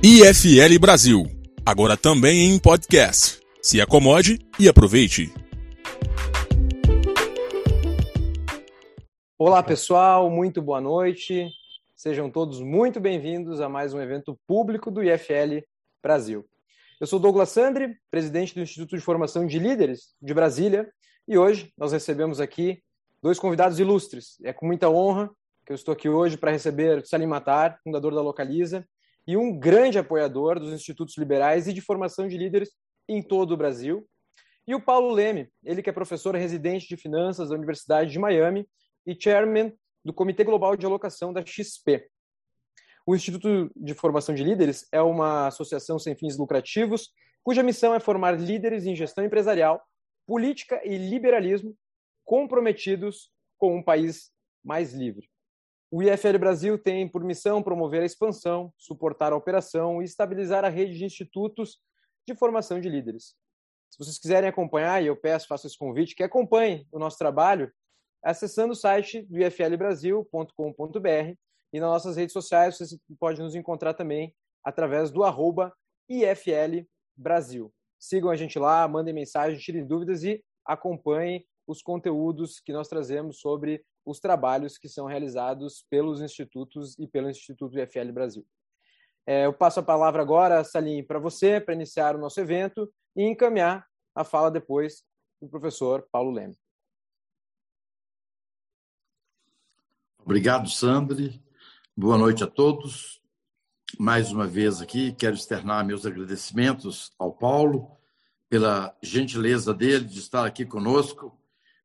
IFL Brasil, agora também em podcast. Se acomode e aproveite. Olá pessoal, muito boa noite. Sejam todos muito bem-vindos a mais um evento público do IFL Brasil. Eu sou Douglas Sandri, presidente do Instituto de Formação de Líderes de Brasília, e hoje nós recebemos aqui dois convidados ilustres. É com muita honra que eu estou aqui hoje para receber Salim Matar, fundador da Localiza, e um grande apoiador dos institutos liberais e de formação de líderes em todo o Brasil. E o Paulo Leme, ele que é professor residente de finanças da Universidade de Miami e chairman do Comitê Global de Alocação da XP. O Instituto de Formação de Líderes é uma associação sem fins lucrativos cuja missão é formar líderes em gestão empresarial, política e liberalismo comprometidos com um país mais livre. O IFL Brasil tem por missão promover a expansão, suportar a operação e estabilizar a rede de institutos de formação de líderes. Se vocês quiserem acompanhar, e eu peço, faço esse convite, que acompanhem o nosso trabalho acessando o site do iflbrasil.com.br e nas nossas redes sociais você pode nos encontrar também através do arroba. Sigam a gente lá, mandem mensagem, tirem dúvidas e acompanhem os conteúdos que nós trazemos sobre os trabalhos que são realizados pelos institutos e pelo Instituto IFL Brasil. É, eu passo a palavra agora, Salim, para você, para iniciar o nosso evento e encaminhar a fala depois do professor Paulo Leme. Obrigado, Sandri. Boa noite a todos. Mais uma vez aqui, quero externar meus agradecimentos ao Paulo pela gentileza dele de estar aqui conosco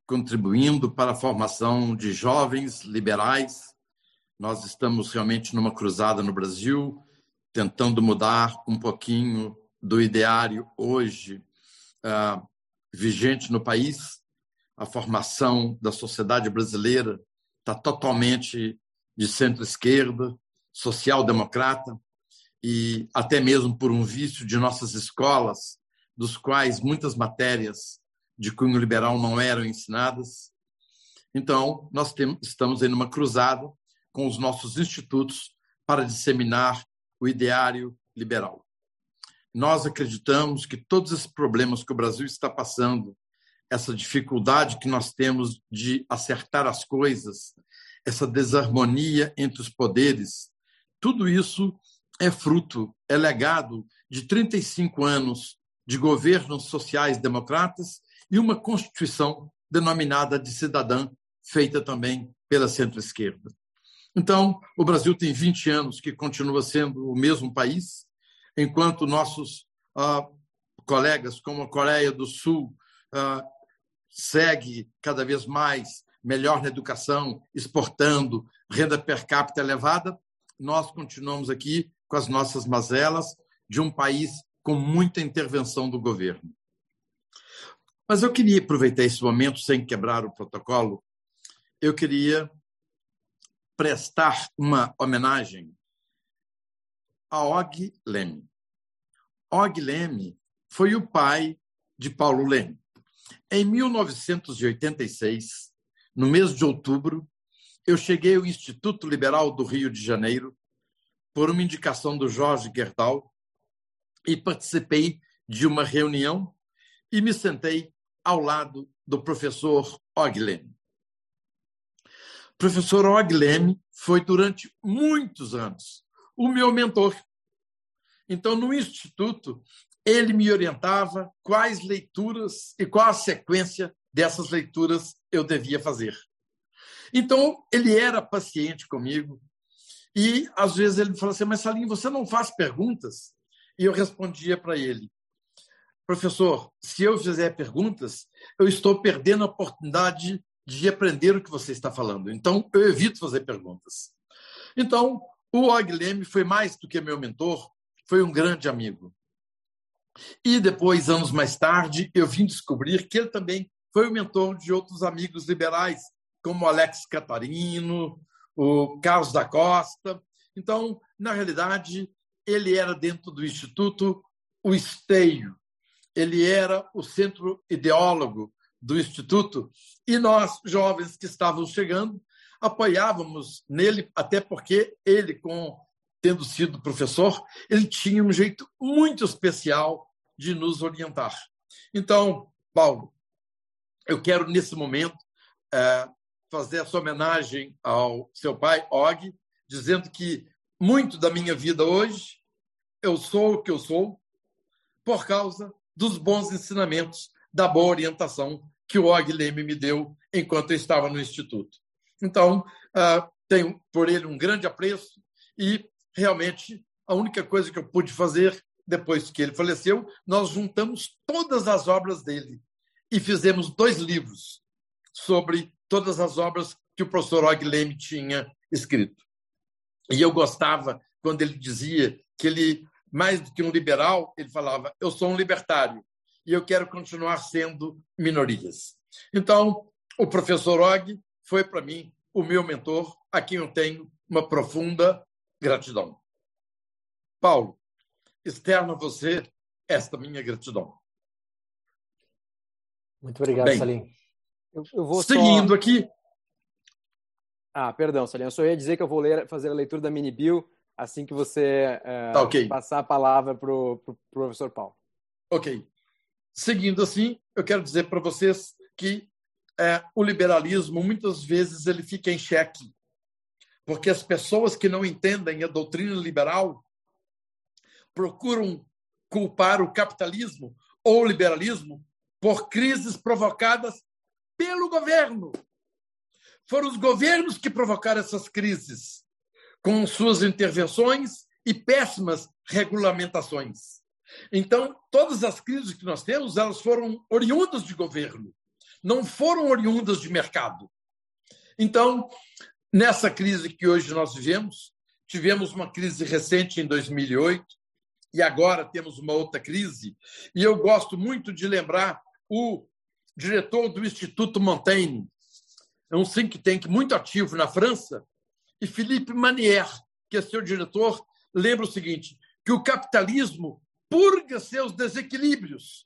contribuindo para a formação de jovens liberais. Nós estamos realmente numa cruzada no Brasil, tentando mudar um pouquinho do ideário hoje uh, vigente no país. A formação da sociedade brasileira está totalmente de centro-esquerda, social-democrata, e até mesmo por um vício de nossas escolas, dos quais muitas matérias de cunho liberal não eram ensinadas. Então, nós temos, estamos em uma cruzada com os nossos institutos para disseminar o ideário liberal. Nós acreditamos que todos esses problemas que o Brasil está passando, essa dificuldade que nós temos de acertar as coisas, essa desarmonia entre os poderes, tudo isso é fruto, é legado de 35 anos de governos sociais democratas e uma Constituição denominada de cidadã, feita também pela centro-esquerda. Então, o Brasil tem 20 anos que continua sendo o mesmo país, enquanto nossos ah, colegas, como a Coreia do Sul, ah, segue cada vez mais melhor na educação, exportando renda per capita elevada, nós continuamos aqui com as nossas mazelas de um país com muita intervenção do governo. Mas eu queria aproveitar esse momento, sem quebrar o protocolo, eu queria prestar uma homenagem a Og Leme. Og Leme foi o pai de Paulo Leme. Em 1986, no mês de outubro, eu cheguei ao Instituto Liberal do Rio de Janeiro por uma indicação do Jorge Gerdau e participei de uma reunião e me sentei ao lado do professor Oglem. O professor Oglem foi durante muitos anos o meu mentor. Então, no instituto, ele me orientava quais leituras e qual a sequência dessas leituras eu devia fazer. Então, ele era paciente comigo e, às vezes, ele me falava assim, mas Salim, você não faz perguntas? E eu respondia para ele, professor, se eu fizer perguntas, eu estou perdendo a oportunidade de aprender o que você está falando. Então, eu evito fazer perguntas. Então, o Og Leme foi mais do que meu mentor, foi um grande amigo. E depois, anos mais tarde, eu vim descobrir que ele também foi o mentor de outros amigos liberais, como Alex Catarino, o Carlos da Costa. Então, na realidade, ele era dentro do Instituto o esteio ele era o centro ideólogo do Instituto, e nós, jovens que estávamos chegando, apoiávamos nele, até porque ele, com tendo sido professor, ele tinha um jeito muito especial de nos orientar. Então, Paulo, eu quero nesse momento é, fazer essa homenagem ao seu pai, Og, dizendo que muito da minha vida hoje eu sou o que eu sou por causa dos bons ensinamentos, da boa orientação que o Og Leme me deu enquanto eu estava no Instituto. Então, uh, tenho por ele um grande apreço e, realmente, a única coisa que eu pude fazer depois que ele faleceu, nós juntamos todas as obras dele e fizemos dois livros sobre todas as obras que o professor Og Leme tinha escrito. E eu gostava quando ele dizia que ele, mais do que um liberal, ele falava: eu sou um libertário e eu quero continuar sendo minorias. Então, o professor Og foi para mim o meu mentor, a quem eu tenho uma profunda gratidão. Paulo, externo a você esta minha gratidão. Muito obrigado, Bem, Salim. Eu, eu vou seguindo só... aqui. Ah, perdão, Salim. Eu só ia dizer que eu vou ler, fazer a leitura da mini bill assim que você é, tá, okay. passar a palavra para o pro professor Paulo. Ok. Seguindo assim, eu quero dizer para vocês que é, o liberalismo muitas vezes ele fica em xeque, porque as pessoas que não entendem a doutrina liberal procuram culpar o capitalismo ou o liberalismo por crises provocadas pelo governo. Foram os governos que provocaram essas crises com suas intervenções e péssimas regulamentações. Então, todas as crises que nós temos, elas foram oriundas de governo, não foram oriundas de mercado. Então, nessa crise que hoje nós vivemos, tivemos uma crise recente em 2008 e agora temos uma outra crise. E eu gosto muito de lembrar o diretor do Instituto Montaigne, é um think tank muito ativo na França, e Philippe Manier, que é seu diretor, lembra o seguinte: que o capitalismo purga seus desequilíbrios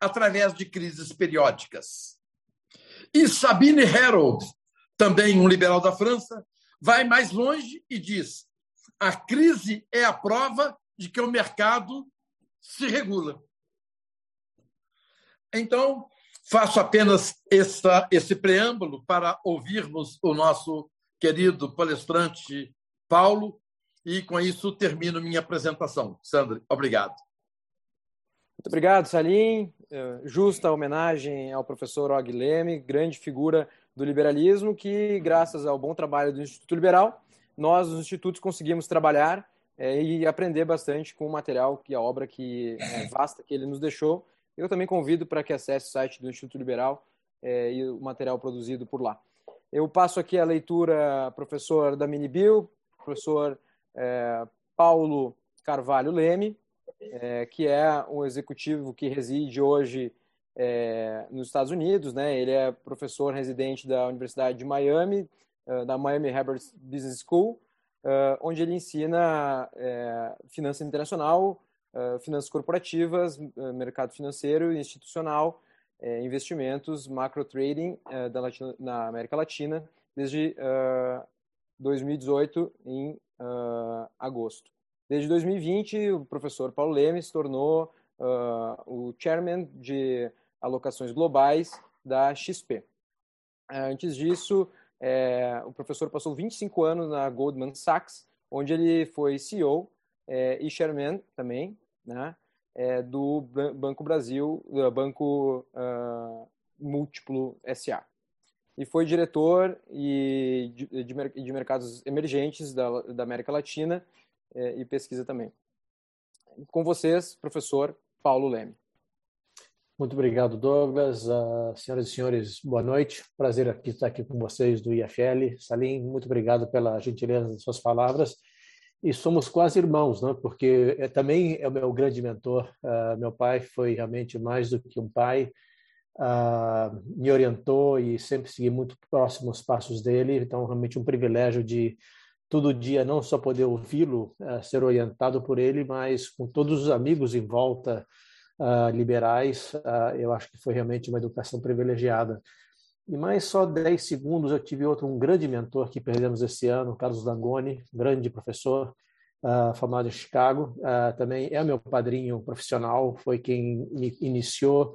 através de crises periódicas. E Sabine Herold, também um liberal da França, vai mais longe e diz: a crise é a prova de que o mercado se regula. Então, faço apenas essa, esse preâmbulo para ouvirmos o nosso querido palestrante Paulo, e com isso termino minha apresentação. Sandra, obrigado. Muito obrigado, Salim. É, justa homenagem ao professor Og Leme, grande figura do liberalismo, que, graças ao bom trabalho do Instituto Liberal, nós, os institutos, conseguimos trabalhar é, e aprender bastante com o material e a obra que é, vasta que ele nos deixou. Eu também convido para que acesse o site do Instituto Liberal é, e o material produzido por lá. Eu passo aqui a leitura, professor da Bill, professor é, Paulo Carvalho Leme, é, que é um executivo que reside hoje é, nos Estados Unidos, né? Ele é professor residente da Universidade de Miami, uh, da Miami Herbert Business School, uh, onde ele ensina é, finança internacional, finanças corporativas, mercado financeiro e institucional, é, investimentos, macro trading da Latina, na América Latina desde 2018 em agosto. Desde 2020, o professor Paulo Leme se tornou uh, o chairman de alocações globais da XP. Antes disso, é, o professor passou 25 anos na Goldman Sachs, onde ele foi CEO é, e chairman também né, é, do Banco Brasil, do Banco uh, Múltiplo SA. E foi diretor e de, de, de mercados emergentes da, da América Latina é, e pesquisa também. Com vocês, professor Paulo Leme. Muito obrigado, Douglas. Uh, senhoras e senhores, boa noite. Prazer aqui estar aqui com vocês do IFL. Salim, muito obrigado pela gentileza das suas palavras. E somos quase irmãos, né? porque é, também é o meu grande mentor. Uh, meu pai foi realmente mais do que um pai. Uh, me orientou e sempre segui muito próximo os passos dele. Então, realmente um privilégio de todo dia não só poder ouvi-lo, uh, ser orientado por ele, mas com todos os amigos em volta, liberais, eu acho que foi realmente uma educação privilegiada. E mais só 10 segundos eu tive outro, um grande mentor que perdemos esse ano, Carlos Dangoni, grande professor, uh, formado em Chicago. Uh, também é meu padrinho profissional, foi quem me iniciou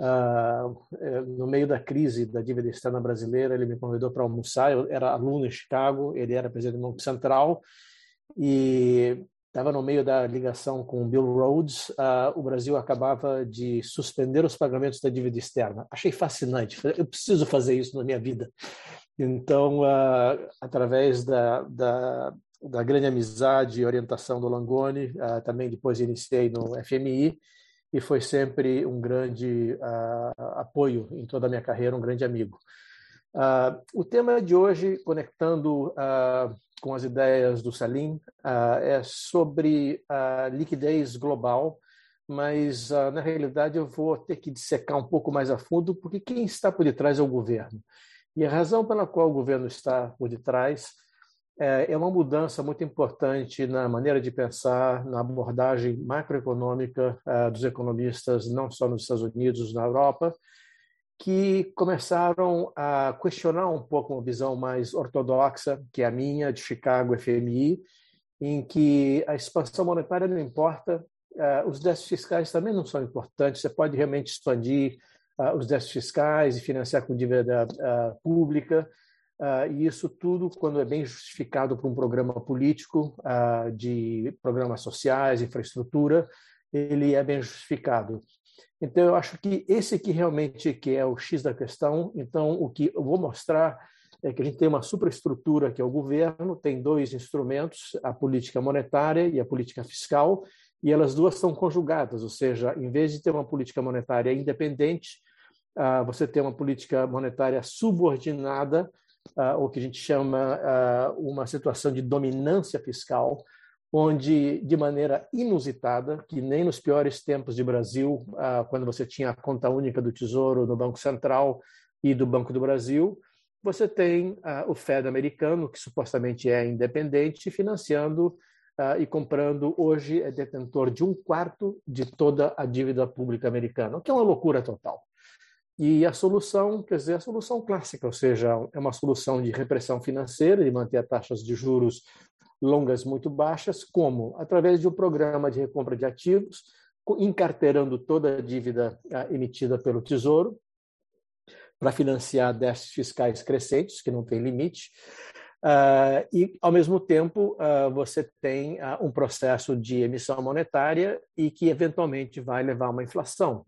uh, no meio da crise da dívida externa brasileira. Ele me convidou para almoçar. Eu era aluno em Chicago, ele era presidente do Banco Central e estava no meio da ligação com Bill Rhodes. Uh, o Brasil acabava de suspender os pagamentos da dívida externa. Achei fascinante. Eu preciso fazer isso na minha vida. Então, uh, através da, da, da, grande amizade e orientação do Langoni, uh, também depois iniciei no FMI e foi sempre um grande apoio em toda a minha carreira, um grande amigo. o tema de hoje, conectando com as ideias do Salim uh, é sobre a liquidez global, mas uh, na realidade eu vou ter que dissecar um pouco mais a fundo, porque quem está por detrás é o governo. E a razão pela qual o governo está por detrás é, é uma mudança muito importante na maneira de pensar, na abordagem macroeconômica dos economistas, não só nos Estados Unidos, na Europa, que começaram a questionar um pouco uma visão mais ortodoxa, que é a minha, de Chicago FMI, em que a expansão monetária não importa, uh, os déficits fiscais também não são importantes, você pode realmente expandir uh, os déficits fiscais e financiar com dívida uh, pública, e isso tudo, quando é bem justificado por um programa político, de programas sociais, infraestrutura, ele é bem justificado. Então, eu acho que esse aqui realmente que é o X da questão. Então, o que eu vou mostrar é que a gente tem uma superestrutura que é o governo, tem dois instrumentos, a política monetária e a política fiscal, e elas duas são conjugadas, ou seja, em vez de ter uma política monetária independente, ah, você tem uma política monetária subordinada, ah, o que a gente chama ah, uma situação de dominância fiscal, onde, de maneira inusitada, que nem nos piores tempos de Brasil, ah, quando você tinha a conta única do Tesouro no Banco Central e do Banco do Brasil, você tem ah, o Fed americano, que supostamente é independente, financiando ah, e comprando, hoje é detentor de um quarto de toda a dívida pública americana, o que é uma loucura total. E a solução, quer dizer, a solução clássica, ou seja, é uma solução de repressão financeira, de manter taxas de juros longas muito baixas, como através de um programa de recompra de ativos, encarteirando toda a dívida ah, emitida pelo Tesouro para financiar déficits fiscais crescentes, que não tem limite, Uh, e, ao mesmo tempo, uh, você tem uh, um processo de emissão monetária e que, eventualmente, vai levar a uma inflação.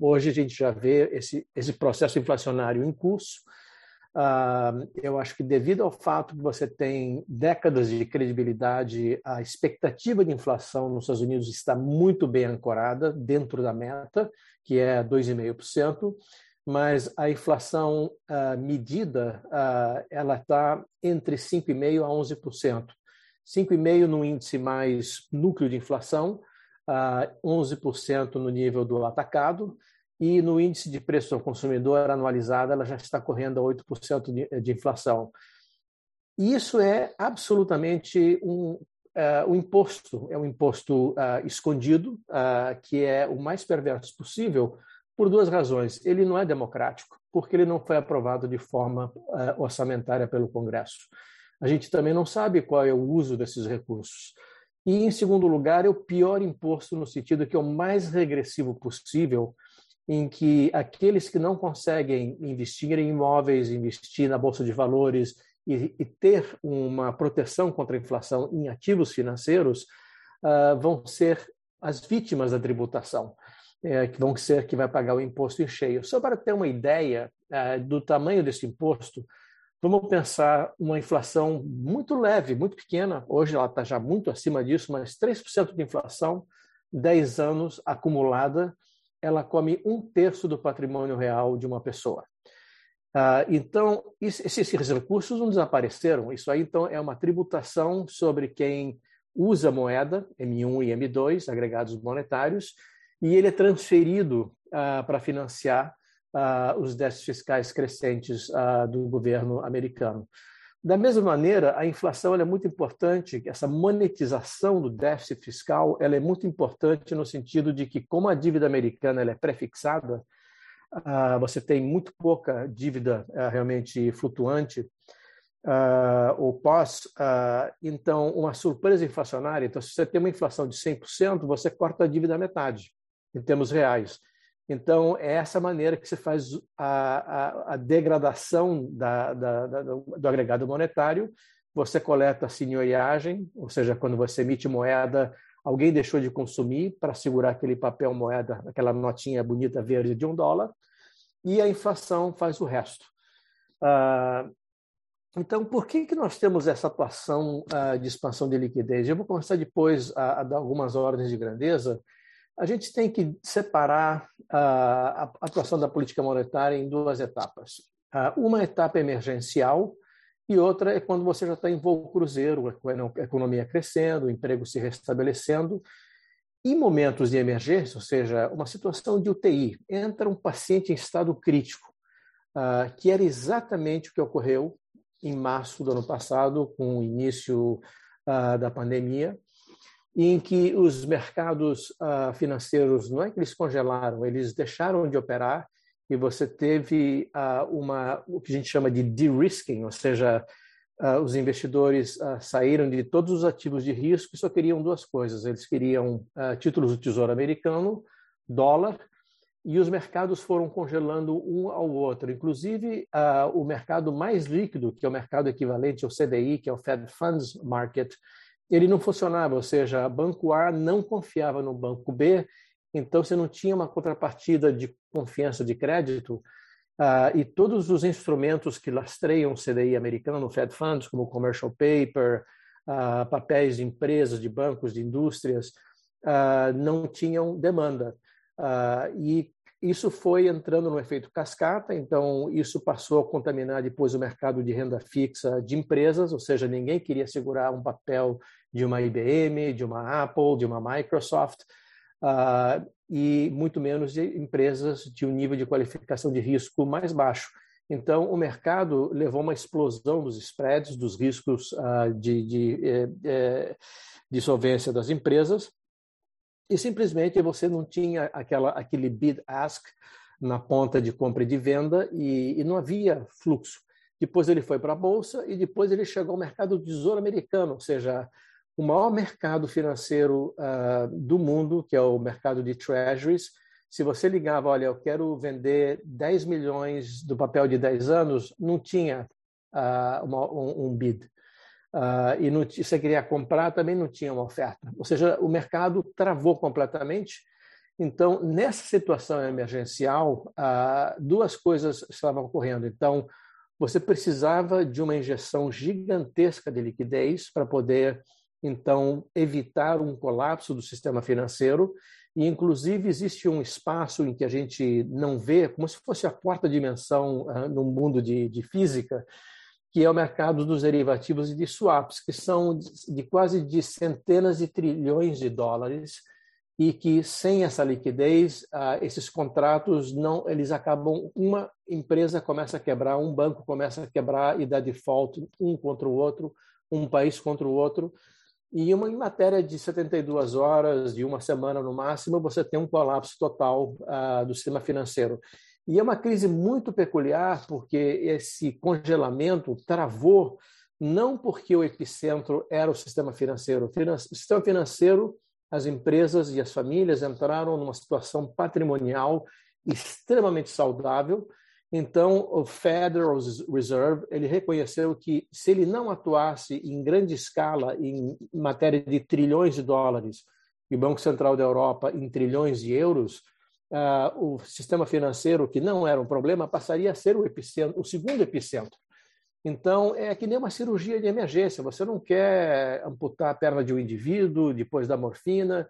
hoje, a gente já vê esse, esse processo inflacionário em curso, eu acho que devido ao fato que você tem décadas de credibilidade, a expectativa de inflação nos Estados Unidos está muito bem ancorada dentro da meta, que é 2,5%, mas a inflação uh, medida uh, ela está entre 5,5% a 11%. 5,5% no índice mais núcleo de inflação, 11% no nível do atacado, e no índice de preço ao consumidor anualizado ela já está correndo a 8% de, de inflação. E isso é absolutamente um, uh, um imposto, é um imposto uh, escondido, uh, que é o mais perverso possível, por duas razões. Ele não é democrático, porque ele não foi aprovado de forma orçamentária pelo Congresso. A gente também não sabe qual é o uso desses recursos. E, em segundo lugar, é o pior imposto no sentido que é o mais regressivo possível, em que aqueles que não conseguem investir em imóveis, investir na bolsa de valores e, e ter uma proteção contra a inflação em ativos financeiros uh, vão ser as vítimas da tributação, é, que vão ser que vai pagar o imposto em cheio. Só para ter uma ideia uh, do tamanho desse imposto, vamos pensar uma inflação muito leve, muito pequena. Hoje ela está já muito acima disso, mas 3% de inflação, 10 anos acumulada, ela come um terço do patrimônio real de uma pessoa. Uh, então, esses recursos não desapareceram. Isso aí, então, é uma tributação sobre quem usa moeda, M1 e M2, agregados monetários, e ele é transferido uh, para financiar uh, os déficits fiscais crescentes do governo americano. Da mesma maneira, a inflação é muito importante, essa monetização do déficit fiscal ela é muito importante no sentido de que, como a dívida americana ela é prefixada, uh, você tem muito pouca dívida uh, realmente flutuante, uh, ou pós, então, uma surpresa inflacionária. Então, se você tem uma inflação de 100%, você corta a dívida à metade, em termos reais. Então, é essa maneira que se faz a, a, a degradação da, da, da, do agregado monetário. Você coleta a senhoriagem, ou seja, quando você emite moeda, alguém deixou de consumir para segurar aquele papel moeda, aquela notinha bonita verde de um dólar, e a inflação faz o resto. Uh, então, por que, que nós temos essa atuação uh, de expansão de liquidez? Eu vou começar depois a, a dar algumas ordens de grandeza, a gente tem que separar a atuação da política monetária em duas etapas. Uma etapa emergencial e outra é quando você já está em voo cruzeiro, a economia crescendo, o emprego se restabelecendo. Em momentos de emergência, ou seja, uma situação de UTI, entra um paciente em estado crítico, que era exatamente o que ocorreu em março do ano passado, com o início da pandemia em que os mercados uh, financeiros não é que eles congelaram, eles deixaram de operar e você teve uh, uma o que a gente chama de de-risking, ou seja, uh, os investidores saíram de todos os ativos de risco e só queriam duas coisas: eles queriam títulos do Tesouro Americano, dólar e os mercados foram congelando um ao outro. Inclusive, o mercado mais líquido, que é o mercado equivalente ao CDI, que é o Fed Funds Market, ele não funcionava, ou seja, banco A não confiava no banco B, então você não tinha uma contrapartida de confiança de crédito, uh, e todos os instrumentos que lastreiam o CDI americano, Fed Funds, como commercial paper, uh, papéis de empresas, de bancos, de indústrias, uh, não tinham demanda. e isso foi entrando no efeito cascata, então isso passou a contaminar depois o mercado de renda fixa de empresas, ou seja, ninguém queria segurar um papel de uma IBM, de uma Apple, de uma Microsoft, uh, e muito menos de empresas de um nível de qualificação de risco mais baixo. Então, o mercado levou uma explosão dos spreads, dos riscos uh, de, de, eh, eh, de solvência das empresas, e simplesmente você não tinha aquela, aquele bid-ask na ponta de compra e de venda e, e não havia fluxo. Depois ele foi para a Bolsa e depois ele chegou ao mercado do tesouro americano, ou seja, o maior mercado financeiro uh, do mundo, que é o mercado de treasuries. Se você ligava, olha, eu quero vender 10 milhões do papel de 10 anos, não tinha uh, uma, um, um, bid. Uh, e não, se você queria comprar, também não tinha uma oferta. Ou seja, o mercado travou completamente. Então, nessa situação emergencial, duas coisas estavam ocorrendo. Então, você precisava de uma injeção gigantesca de liquidez para poder então evitar um colapso do sistema financeiro e inclusive existe um espaço em que a gente não vê, como se fosse a quarta dimensão uh, no mundo de, de, física, que é o mercado dos derivativos e de swaps, que são de, quase de centenas de trilhões de dólares e que sem essa liquidez uh, esses contratos não eles acabam uma empresa começa a quebrar um banco começa a quebrar e dá default um contra o outro um país contra o outro e uma, em matéria de 72 horas, de uma semana no máximo, você tem um colapso total uh, do sistema financeiro. E é uma crise muito peculiar, porque esse congelamento travou não porque o epicentro era o sistema financeiro. O sistema financeiro, as empresas e as famílias entraram numa situação patrimonial extremamente saudável, então, o Federal Reserve ele reconheceu que se ele não atuasse em grande escala em matéria de trilhões de dólares e o Banco Central da Europa em trilhões de euros, uh, o sistema financeiro, que não era um problema, passaria a ser o, epicentro, o segundo epicentro. Então, é que nem uma cirurgia de emergência. Você não quer amputar a perna de um indivíduo depois da morfina.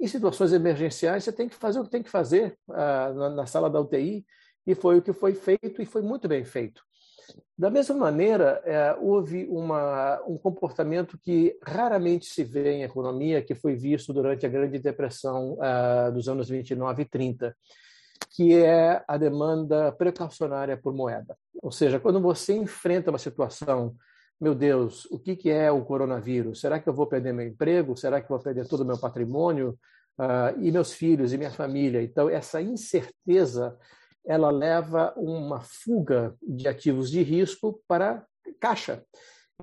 Em situações emergenciais, você tem que fazer o que tem que fazer uh, na, na sala da UTI e foi o que foi feito e foi muito bem feito. Da mesma maneira, é, houve uma, um comportamento que raramente se vê em economia, que foi visto durante a Grande Depressão uh, dos anos 29 e 30, que é a demanda precaucionária por moeda. Ou seja, quando você enfrenta uma situação, meu Deus, o que, que é o coronavírus? Será que eu vou perder meu emprego? Será que eu vou perder todo o meu patrimônio? Uh, e meus filhos e minha família? Então, essa incerteza ela leva uma fuga de ativos de risco para caixa.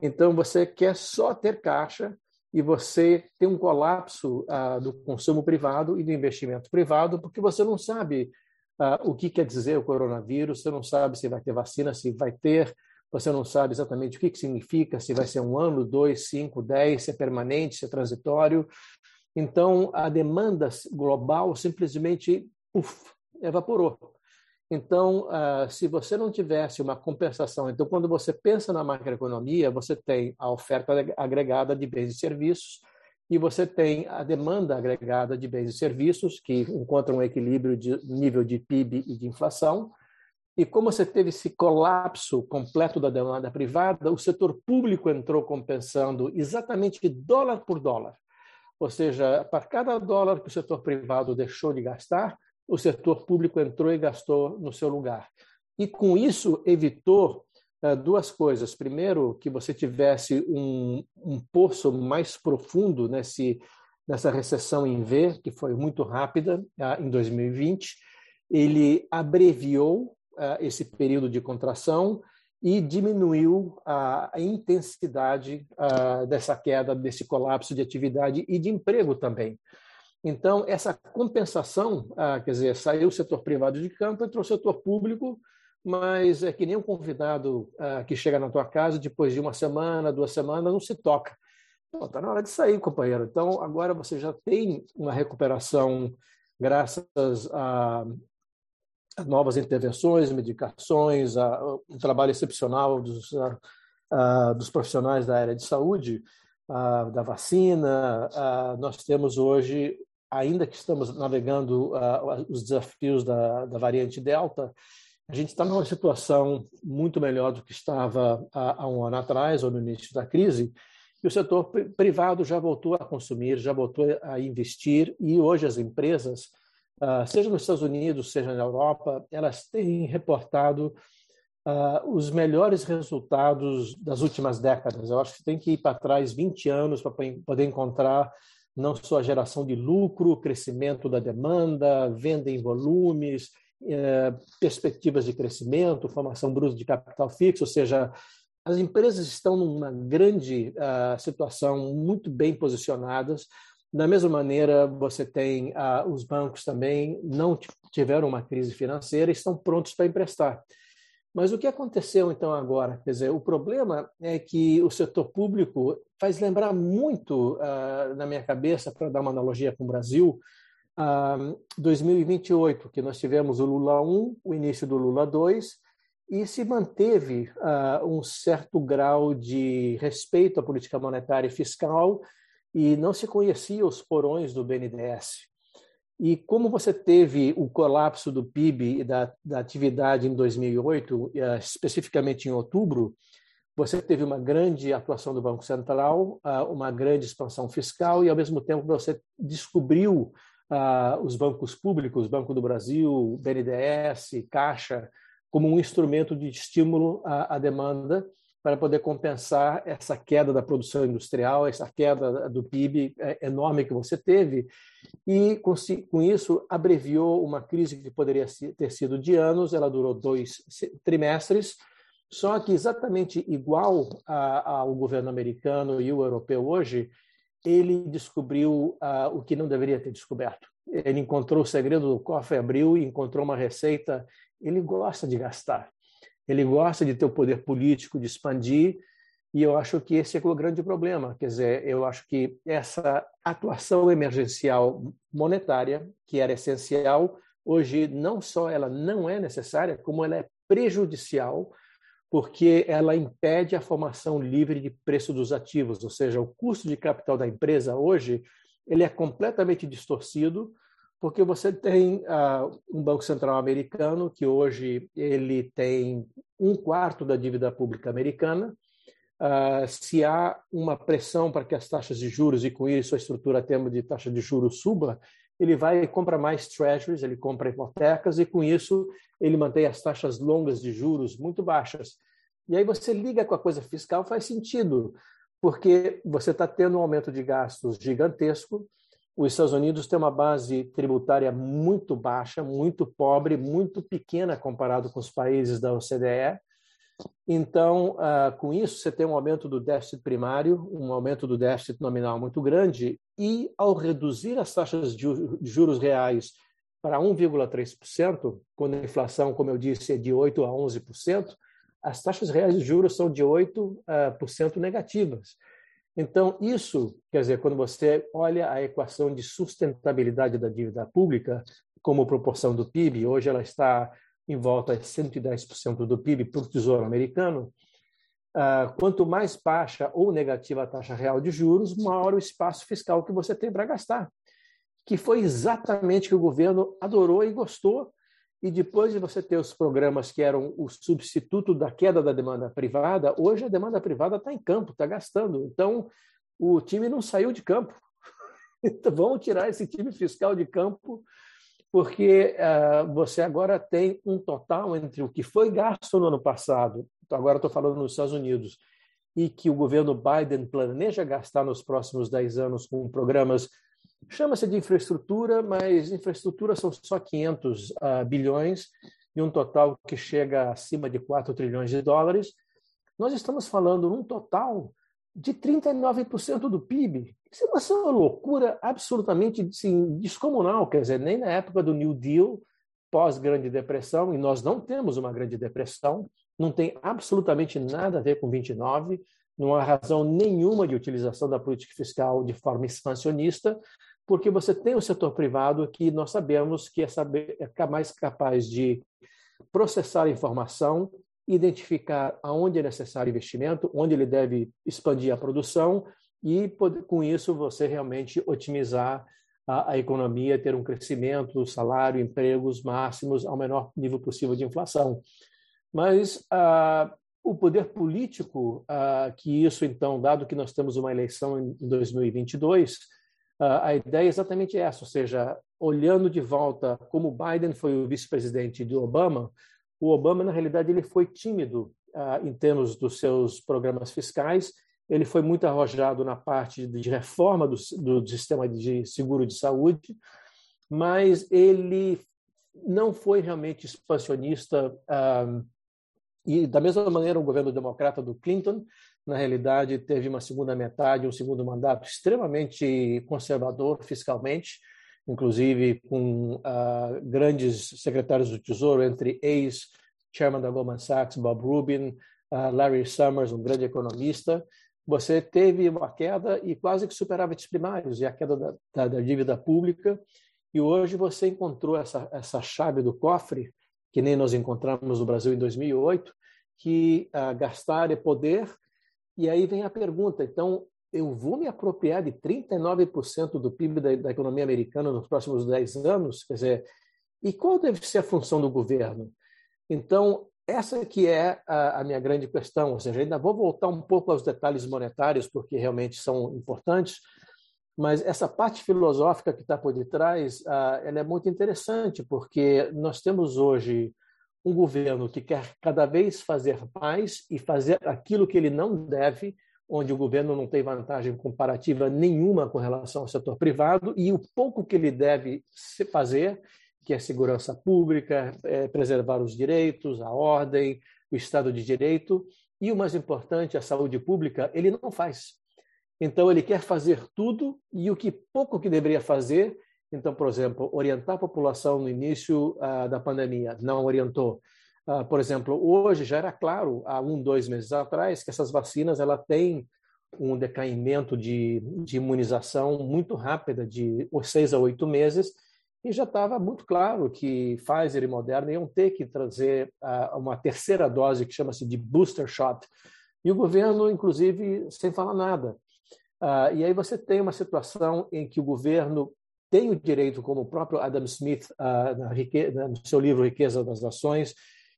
Então, você quer só ter caixa e você tem um colapso uh, do consumo privado e do investimento privado, porque você não sabe uh, o que quer dizer o coronavírus, você não sabe se vai ter vacina, se vai ter, você não sabe exatamente o que, que significa, se vai ser um ano, dois, cinco, dez, se é permanente, se é transitório. Então, a demanda global simplesmente uf, evaporou. Então, uh, se você não tivesse uma compensação, então, quando você pensa na macroeconomia, você tem a oferta agregada de bens e serviços e você tem a demanda agregada de bens e serviços, que encontram um equilíbrio de nível de PIB e de inflação. E como você teve esse colapso completo da demanda privada, o setor público entrou compensando exatamente dólar por dólar. Ou seja, para cada dólar que o setor privado deixou de gastar, o setor público entrou e gastou no seu lugar. E com isso evitou uh, duas coisas. Primeiro, que você tivesse um, um poço mais profundo nesse, nessa recessão em V, que foi muito rápida uh, em 2020. Ele abreviou uh, esse período de contração e diminuiu a, a intensidade dessa queda, desse colapso de atividade e de emprego também. Então, essa compensação, ah, quer dizer, saiu o setor privado de campo, entrou o setor público, mas é que nem um convidado ah, que chega na tua casa depois de uma semana, duas semanas, não se toca. Está na hora de sair, companheiro. Então, agora você já tem uma recuperação graças a, a novas intervenções, medicações, a, um trabalho excepcional dos, a, dos profissionais da área de saúde, da vacina. nós temos hoje ainda que estamos navegando uh, os desafios da, da, variante Delta, a gente está numa situação muito melhor do que estava há, há, um ano atrás, ou no início da crise, e o setor privado já voltou a consumir, já voltou a investir, e hoje as empresas, uh, seja nos Estados Unidos, seja na Europa, elas têm reportado uh, os melhores resultados das últimas décadas. Eu acho que tem que ir para trás 20 anos para poder encontrar não só a geração de lucro, crescimento da demanda, venda em volumes, eh, perspectivas de crescimento, formação bruta de capital fixo, ou seja, as empresas estão numa grande uh, situação, muito bem posicionadas. Da mesma maneira, você tem uh, os bancos também, não tiveram uma crise financeira, estão prontos para emprestar. Mas o que aconteceu então agora? Quer dizer, o problema é que o setor público faz lembrar muito, uh, na minha cabeça, para dar uma analogia com o Brasil, uh, 2028, que nós tivemos o Lula 1, o início do Lula 2, e se manteve uh, um certo grau de respeito à política monetária e fiscal, e não se conhecia os porões do BNDES. E como você teve o colapso do PIB e da, da atividade em 2008, eh, especificamente em outubro, você teve uma grande atuação do Banco Central, ah, uma grande expansão fiscal e, ao mesmo tempo, você descobriu uh, os bancos públicos, Banco do Brasil, BNDES, Caixa, como um instrumento de estímulo à demanda para poder compensar essa queda da produção industrial, essa queda do PIB é, enorme que você teve, e com isso abreviou uma crise que poderia ter sido de anos, ela durou dois trimestres, só que exatamente igual ao governo americano e o europeu hoje, ele descobriu uh, o que não deveria ter descoberto. Ele encontrou o segredo do cofre, abriu e encontrou uma receita. Ele gosta de gastar. Ele gosta de ter o poder político, de expandir, e eu acho que esse é o grande problema. Quer dizer, eu acho que essa atuação emergencial monetária, que era essencial, hoje não só ela não é necessária, como ela é prejudicial, porque ela impede a formação livre de preço dos ativos, ou seja, o custo de capital da empresa hoje ele é completamente distorcido porque você tem uh, um banco central americano que hoje ele tem um quarto da dívida pública americana. Uh, se há uma pressão para que as taxas de juros e com isso a estrutura termo de taxa de juros suba, ele vai e compra mais treasuries, ele compra hipotecas e com isso ele mantém as taxas longas de juros muito baixas. E aí você liga com a coisa fiscal, faz sentido, porque você está tendo um aumento de gastos gigantesco, os Estados Unidos têm uma base tributária muito baixa, muito pobre, muito pequena comparado com os países da OCDE. Então, uh, com isso, você tem um aumento do déficit primário, um aumento do déficit nominal muito grande, e ao reduzir as taxas de juros reais para 1,3%, quando a inflação, como eu disse, é de 8% a 11%, as taxas reais de juros são de 8% uh, negativas. Então, isso, quer dizer, quando você olha a equação de sustentabilidade da dívida pública como proporção do PIB, hoje ela está em volta de 110% do PIB para o Tesouro Americano, uh, quanto mais baixa ou negativa a taxa real de juros, maior o espaço fiscal que você tem para gastar, que foi exatamente o que o governo adorou e gostou. E depois de você ter os programas que eram o substituto da queda da demanda privada, hoje a demanda privada está em campo, está gastando. Então, o time não saiu de campo. Então, vamos tirar esse time fiscal de campo porque uh, você agora tem um total entre o que foi gasto no ano passado, então agora estou falando nos Estados Unidos, e que o governo Biden planeja gastar nos próximos 10 anos com programas, chama-se de infraestrutura, mas infraestrutura são só 500 uh, ah, bilhões, e um total que chega acima de 4 trilhões de dólares. Nós estamos falando num total de 39% do PIB. Isso é uma loucura absolutamente assim, descomunal. Quer dizer, nem na época do New Deal, pós-Grande Depressão, e nós não temos uma Grande Depressão, não tem absolutamente nada a ver com 29, não há razão nenhuma de utilização da política fiscal de forma expansionista, porque você tem o setor privado que nós sabemos que é, saber, é mais capaz de processar informação, identificar aonde é necessário investimento, onde ele deve expandir a produção e, com isso, você realmente otimizar a, a economia, ter um crescimento, salário, empregos máximos ao menor nível possível de inflação. Mas ah, o poder político, ah, que isso, então, dado que nós temos uma eleição em 2022, ah, a ideia é exatamente essa, ou seja, olhando de volta como Biden foi o vice-presidente do Obama, o Obama, na realidade, ele foi tímido ah, em termos dos seus programas fiscais, ele foi muito arrojado na parte de reforma do, do sistema de seguro de saúde, mas ele não foi realmente expansionista. Ah, e, da mesma maneira, o governo democrata do Clinton, na realidade, teve uma segunda metade, um segundo mandato extremamente conservador fiscalmente, inclusive com uh, grandes secretários do Tesouro, entre ex-chairman da Goldman Sachs, Bob Rubin, uh, Larry Summers, um grande economista, você teve uma queda e quase que superávites primários, e a queda da, da, da, dívida pública, e hoje você encontrou essa, essa chave do cofre, que nem nós encontramos no Brasil em 2008, que uh, gastar é poder, e aí vem a pergunta, então, eu vou me apropriar de 39% do PIB da, da, economia americana nos próximos 10 anos? Quer dizer, e qual deve ser a função do governo? Então, essa que é a, a, minha grande questão, ou seja, ainda vou voltar um pouco aos detalhes monetários, porque realmente são importantes, mas essa parte filosófica que está por detrás, uh, ela é muito interessante, porque nós temos hoje um governo que quer cada vez fazer mais e fazer aquilo que ele não deve, onde o governo não tem vantagem comparativa nenhuma com relação ao setor privado, e o pouco que ele deve fazer, que é segurança pública, é preservar os direitos, a ordem, o Estado de Direito, e o mais importante, a saúde pública, ele não faz. Então, ele quer fazer tudo, e o que pouco que deveria fazer, então, por exemplo, orientar a população no início uh, da pandemia, não orientou Uh, por exemplo, hoje já era claro, há um, dois meses atrás, que essas vacinas ela têm um decaimento de, de imunização muito rápida, de seis a oito meses, e já estava muito claro que Pfizer e Moderna iam ter que trazer uh, uma terceira dose que chama-se de booster shot. E o governo, inclusive, sem falar nada. Uh, e aí você tem uma situação em que o governo tem o direito, como o próprio Adam Smith, na, no seu livro Riqueza das Nações,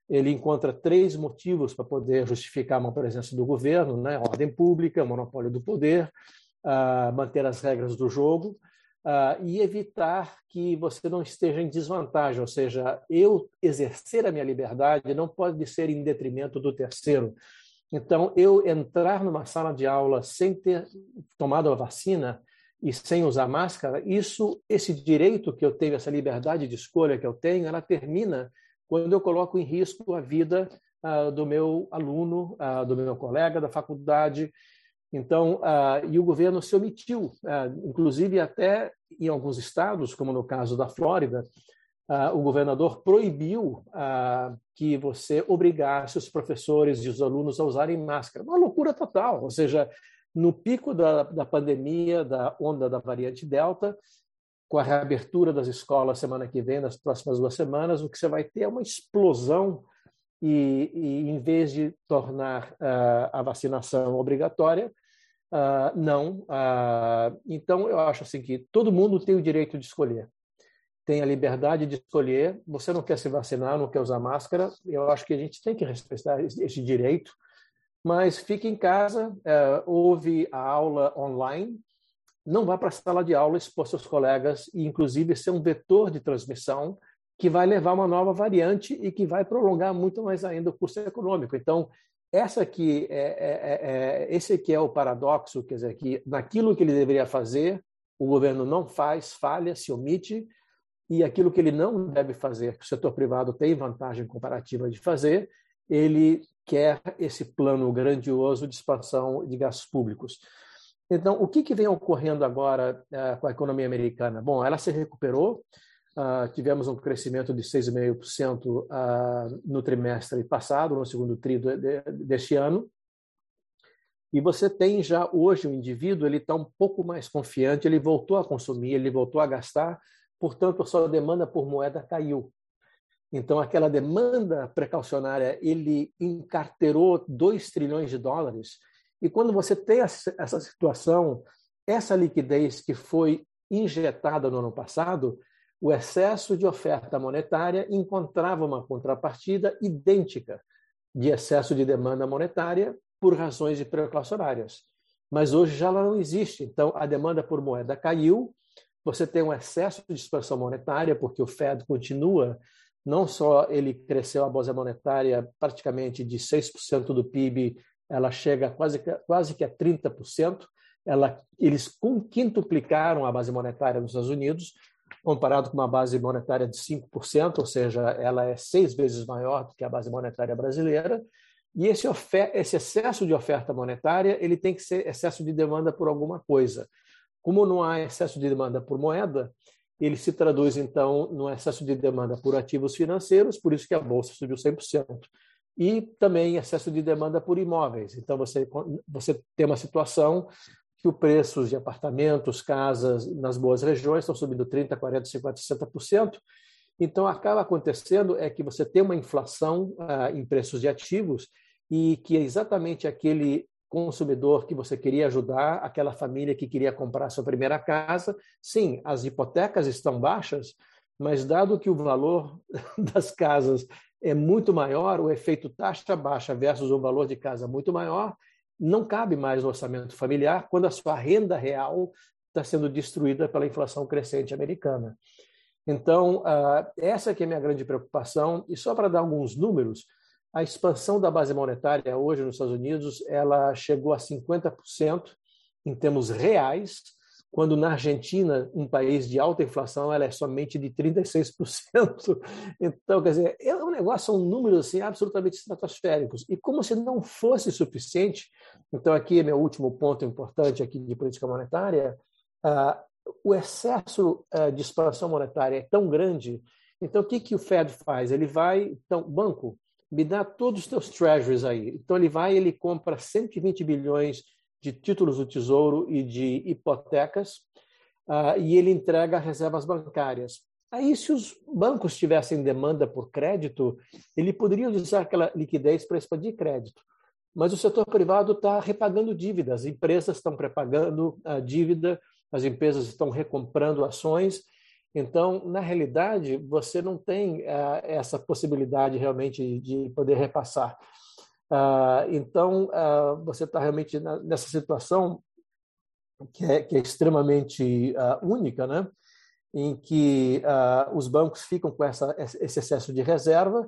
ele encontra três motivos para poder justificar uma presença do governo, né? ordem pública, monopólio do poder, manter as regras do jogo e evitar que você não esteja em desvantagem, ou seja, eu exercer a minha liberdade não pode ser em detrimento do terceiro. Então, eu entrar numa sala de aula sem ter tomado a vacina e sem usar máscara, isso, esse direito que eu tenho, essa liberdade de escolha que eu tenho, ela termina quando eu coloco em risco a vida uh, do meu aluno, uh, do meu colega da faculdade. Então, e o governo se omitiu, inclusive até em alguns estados, como no caso da Flórida, o governador proibiu que você obrigasse os professores e os alunos a usarem máscara. Uma loucura total, ou seja, no pico da, da pandemia, da onda da variante Delta, com a reabertura das escolas semana que vem, nas próximas duas semanas, o que você vai ter é uma explosão e, e em vez de tornar uh, a vacinação obrigatória, uh, não. Uh, então, eu acho assim que todo mundo tem o direito de escolher. Tem a liberdade de escolher. Você não quer se vacinar, não quer usar máscara. Eu acho que a gente tem que respeitar esse direito. Mas fique em casa, ouve a aula online, não vá para a sala de aula expor seus colegas e, inclusive, ser um vetor de transmissão que vai levar uma nova variante e que vai prolongar muito mais ainda o custo econômico. Então, essa aqui é, é, é, é, esse aqui é o paradoxo, quer dizer, que naquilo que ele deveria fazer, o governo não faz, falha, se omite, e aquilo que ele não deve fazer, que o setor privado tem vantagem comparativa de fazer, ele quer esse plano grandioso de expansão de gastos públicos. Então, o que, que vem ocorrendo agora uh, com a economia americana? Bom, ela se recuperou, uh, tivemos um crescimento de 6,5% uh, no trimestre passado, no segundo tri de, de, deste ano, e você tem já hoje o indivíduo, ele está um pouco mais confiante, ele voltou a consumir, ele voltou a gastar, portanto, a sua demanda por moeda caiu. Então, aquela demanda precaucionária, ele encarterou 2 trilhões de dólares, e quando você tem essa situação, essa liquidez que foi injetada no ano passado, o excesso de oferta monetária encontrava uma contrapartida idêntica de excesso de demanda monetária por razões precaucionárias. Mas hoje já não existe. Então, a demanda por moeda caiu, você tem um excesso de expansão monetária, porque o Fed continua, não só ele cresceu a base monetária praticamente de 6% do PIB ela chega quase, quase que a 30%. Ela, eles quintuplicaram a base monetária nos Estados Unidos, comparado com uma base monetária de 5%, ou seja, ela é seis vezes maior do que a base monetária brasileira. E esse, esse excesso de oferta monetária ele tem que ser excesso de demanda por alguma coisa. Como não há excesso de demanda por moeda, ele se traduz, então, no excesso de demanda por ativos financeiros, por isso que a Bolsa subiu 100% e também excesso de demanda por imóveis. Então, você, você tem uma situação que os preços de apartamentos, casas nas boas regiões estão subindo 30%, 40%, 50%, 60%. Então, acaba acontecendo é que você tem uma inflação ah, em preços de ativos e que é exatamente aquele consumidor que você queria ajudar, aquela família que queria comprar sua primeira casa. Sim, as hipotecas estão baixas, mas dado que o valor das casas é muito maior, o efeito taxa baixa versus o valor de casa muito maior, não cabe mais no orçamento familiar quando a sua renda real está sendo destruída pela inflação crescente americana. Então, essa que é a minha grande preocupação. E só para dar alguns números, a expansão da base monetária hoje nos Estados Unidos ela chegou a 50% em termos reais quando na Argentina, um país de alta inflação, ela é somente de 36%. Então, quer dizer, é um negócio, são números assim, absolutamente estratosféricos. E como se não fosse suficiente, então aqui é meu último ponto importante aqui de política monetária, uh, o excesso uh, de expansão monetária é tão grande, então o que, que o Fed faz? Ele vai, então, banco, me dá todos os teus treasuries aí. Então ele vai, ele compra 120 bilhões de títulos do Tesouro e de hipotecas, uh, e ele entrega reservas bancárias. Aí, se os bancos tivessem demanda por crédito, ele poderia usar aquela liquidez para expandir crédito. Mas o setor privado está repagando dívidas, as empresas estão prepagando a dívida, as empresas estão recomprando ações. Então, na realidade, você não tem uh, essa possibilidade realmente de poder repassar. Ah, então, ah, você está realmente nessa situação que é, que é extremamente ah, única, né? em que os bancos ficam com essa, esse excesso de reserva,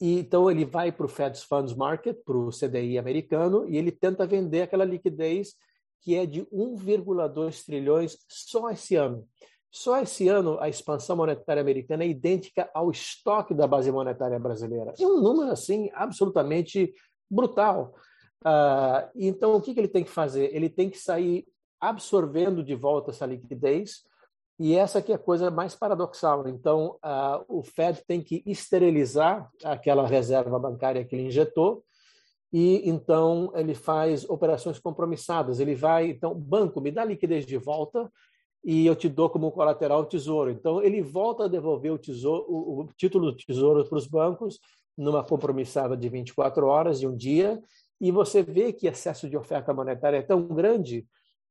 e então ele vai para o Fed Funds Market, para o CDI americano, e ele tenta vender aquela liquidez que é de 1,2 trilhões só esse ano. Só esse ano a expansão monetária americana é idêntica ao estoque da base monetária brasileira. É um número assim absolutamente brutal. Uh, então, o que, que ele tem que fazer? Ele tem que sair absorvendo de volta essa liquidez, e essa aqui é a coisa mais paradoxal. Então, uh, o Fed tem que esterilizar aquela reserva bancária que ele injetou, e então ele faz operações compromissadas. Ele vai, então, banco, me dá liquidez de volta e eu te dou como colateral o tesouro. Então, ele volta a devolver o, tesouro, o, o título do tesouro para os bancos numa compromissada de 24 horas de um dia, e você vê que excesso de oferta monetária é tão grande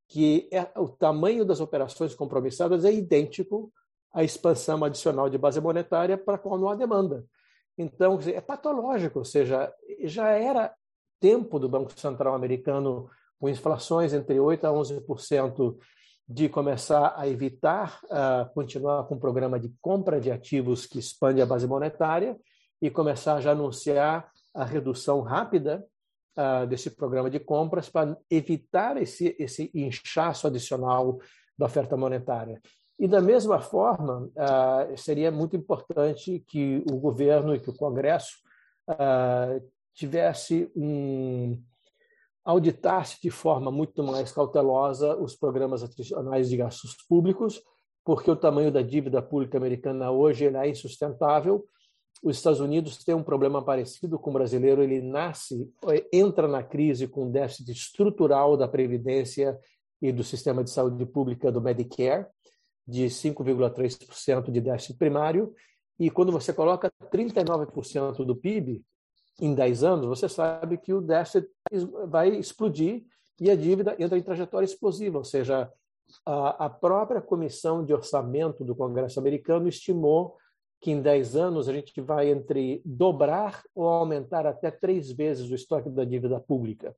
que é, o tamanho das operações compromissadas é idêntico à expansão adicional de base monetária para qual não há demanda. Então, é patológico, ou seja, já era tempo do Banco Central americano, com inflações entre 8% a 11%, de começar a evitar uh, continuar com o programa de compra de ativos que expande a base monetária e começar já a anunciar a redução rápida uh, desse programa de compras para evitar esse, esse inchaço adicional da oferta monetária. E, da mesma forma, uh, seria muito importante que o governo e que o Congresso tivesse um auditasse de forma muito mais cautelosa os programas adicionais de gastos públicos, porque o tamanho da dívida pública americana hoje é insustentável. Os Estados Unidos têm um problema parecido com o brasileiro, ele nasce, entra na crise com déficit estrutural da Previdência e do sistema de saúde pública do Medicare, de 5,3% de déficit primário, e quando você coloca 39% do PIB em 10 anos, você sabe que o déficit vai explodir e a dívida entra em trajetória explosiva, ou seja, a própria Comissão de Orçamento do Congresso americano estimou que em 10 anos a gente vai entre dobrar ou aumentar até três vezes o estoque da dívida pública,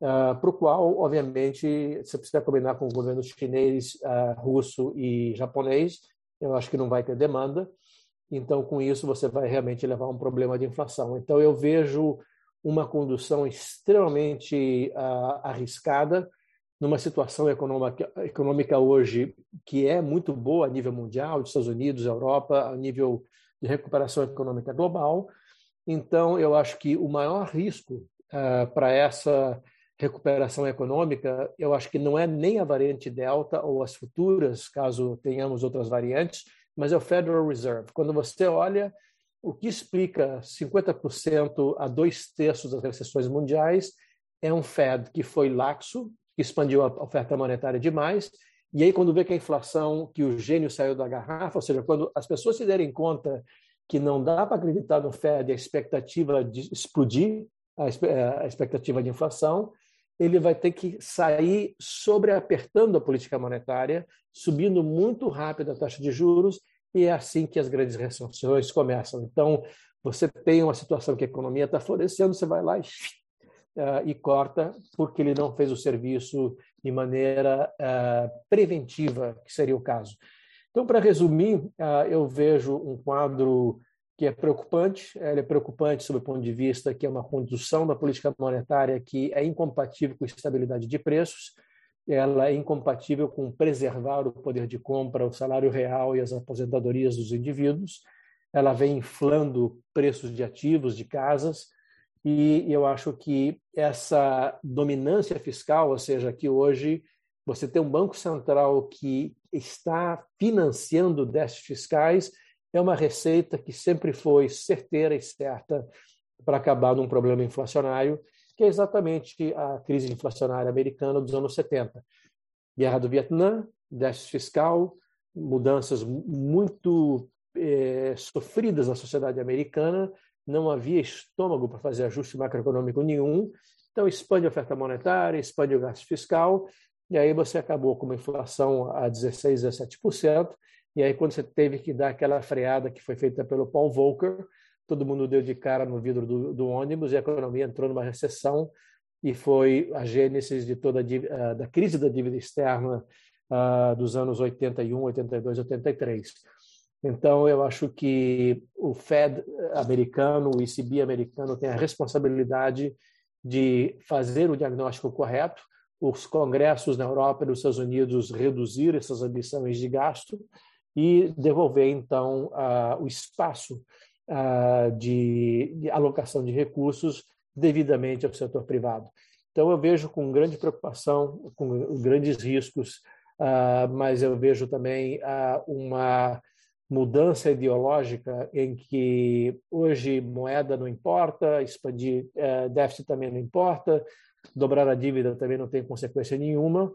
uh, para o qual, obviamente, você precisa combinar com o governo chinês, uh, russo e japonês, eu acho que não vai ter demanda, então com isso você vai realmente levar a um problema de inflação. Então eu vejo uma condução extremamente uh, arriscada, numa situação econômica, econômica hoje que é muito boa a nível mundial, dos Estados Unidos, Europa, a nível de recuperação econômica global. Então, eu acho que o maior risco uh, para essa recuperação econômica, eu acho que não é nem a variante Delta ou as futuras, caso tenhamos outras variantes, mas é o Federal Reserve. Quando você olha o que explica 50% a dois terços das recessões mundiais, é um Fed que foi laxo, que expandiu a oferta monetária demais. E aí, quando vê que a inflação, que o gênio saiu da garrafa, ou seja, quando as pessoas se derem conta que não dá para acreditar no Fed a expectativa de explodir, a expectativa de inflação, ele vai ter que sair sobreapertando a política monetária, subindo muito rápido a taxa de juros, e é assim que as grandes recessões começam. Então, você tem uma situação que a economia está florescendo, você vai lá e uh, e corta porque ele não fez o serviço de maneira uh, preventiva, que seria o caso. Então, para resumir, uh, eu vejo um quadro que é preocupante. Ele é preocupante sob o ponto de vista que é uma condução da política monetária que é incompatível com estabilidade de preços, ela é incompatível com preservar o poder de compra, o salário real e as aposentadorias dos indivíduos. Ela vem inflando preços de ativos, de casas, e eu acho que essa dominância fiscal, ou seja, que hoje você tem um Banco Central que está financiando déficits fiscais, é uma receita que sempre foi certeira e certa para acabar num problema inflacionário, que é exatamente a crise inflacionária americana dos anos 70. Guerra do Vietnã, déficit fiscal, mudanças muito eh, sofridas na sociedade americana, não havia estômago para fazer ajuste macroeconômico nenhum, então expande a oferta monetária, expande o gasto fiscal, e aí você acabou com uma inflação a 16, 17%, e aí quando você teve que dar aquela freada que foi feita pelo Paul Volcker, todo mundo deu de cara no vidro do, do ônibus e a economia entrou numa recessão e foi a gênese de toda a, da crise da dívida externa uh, dos anos 81, 82, 83. Então, eu acho que o Fed americano, o ECB americano, tem a responsabilidade de fazer o diagnóstico correto. os congressos na Europa e nos Estados Unidos reduzir essas ambições de gasto e devolver, então, uh, o espaço uh, de, de, alocação de recursos devidamente ao setor privado. Então, eu vejo com grande preocupação, com grandes riscos, uh, mas eu vejo também uma mudança ideológica em que hoje moeda não importa, expandir eh, déficit também não importa, dobrar a dívida também não tem consequência nenhuma,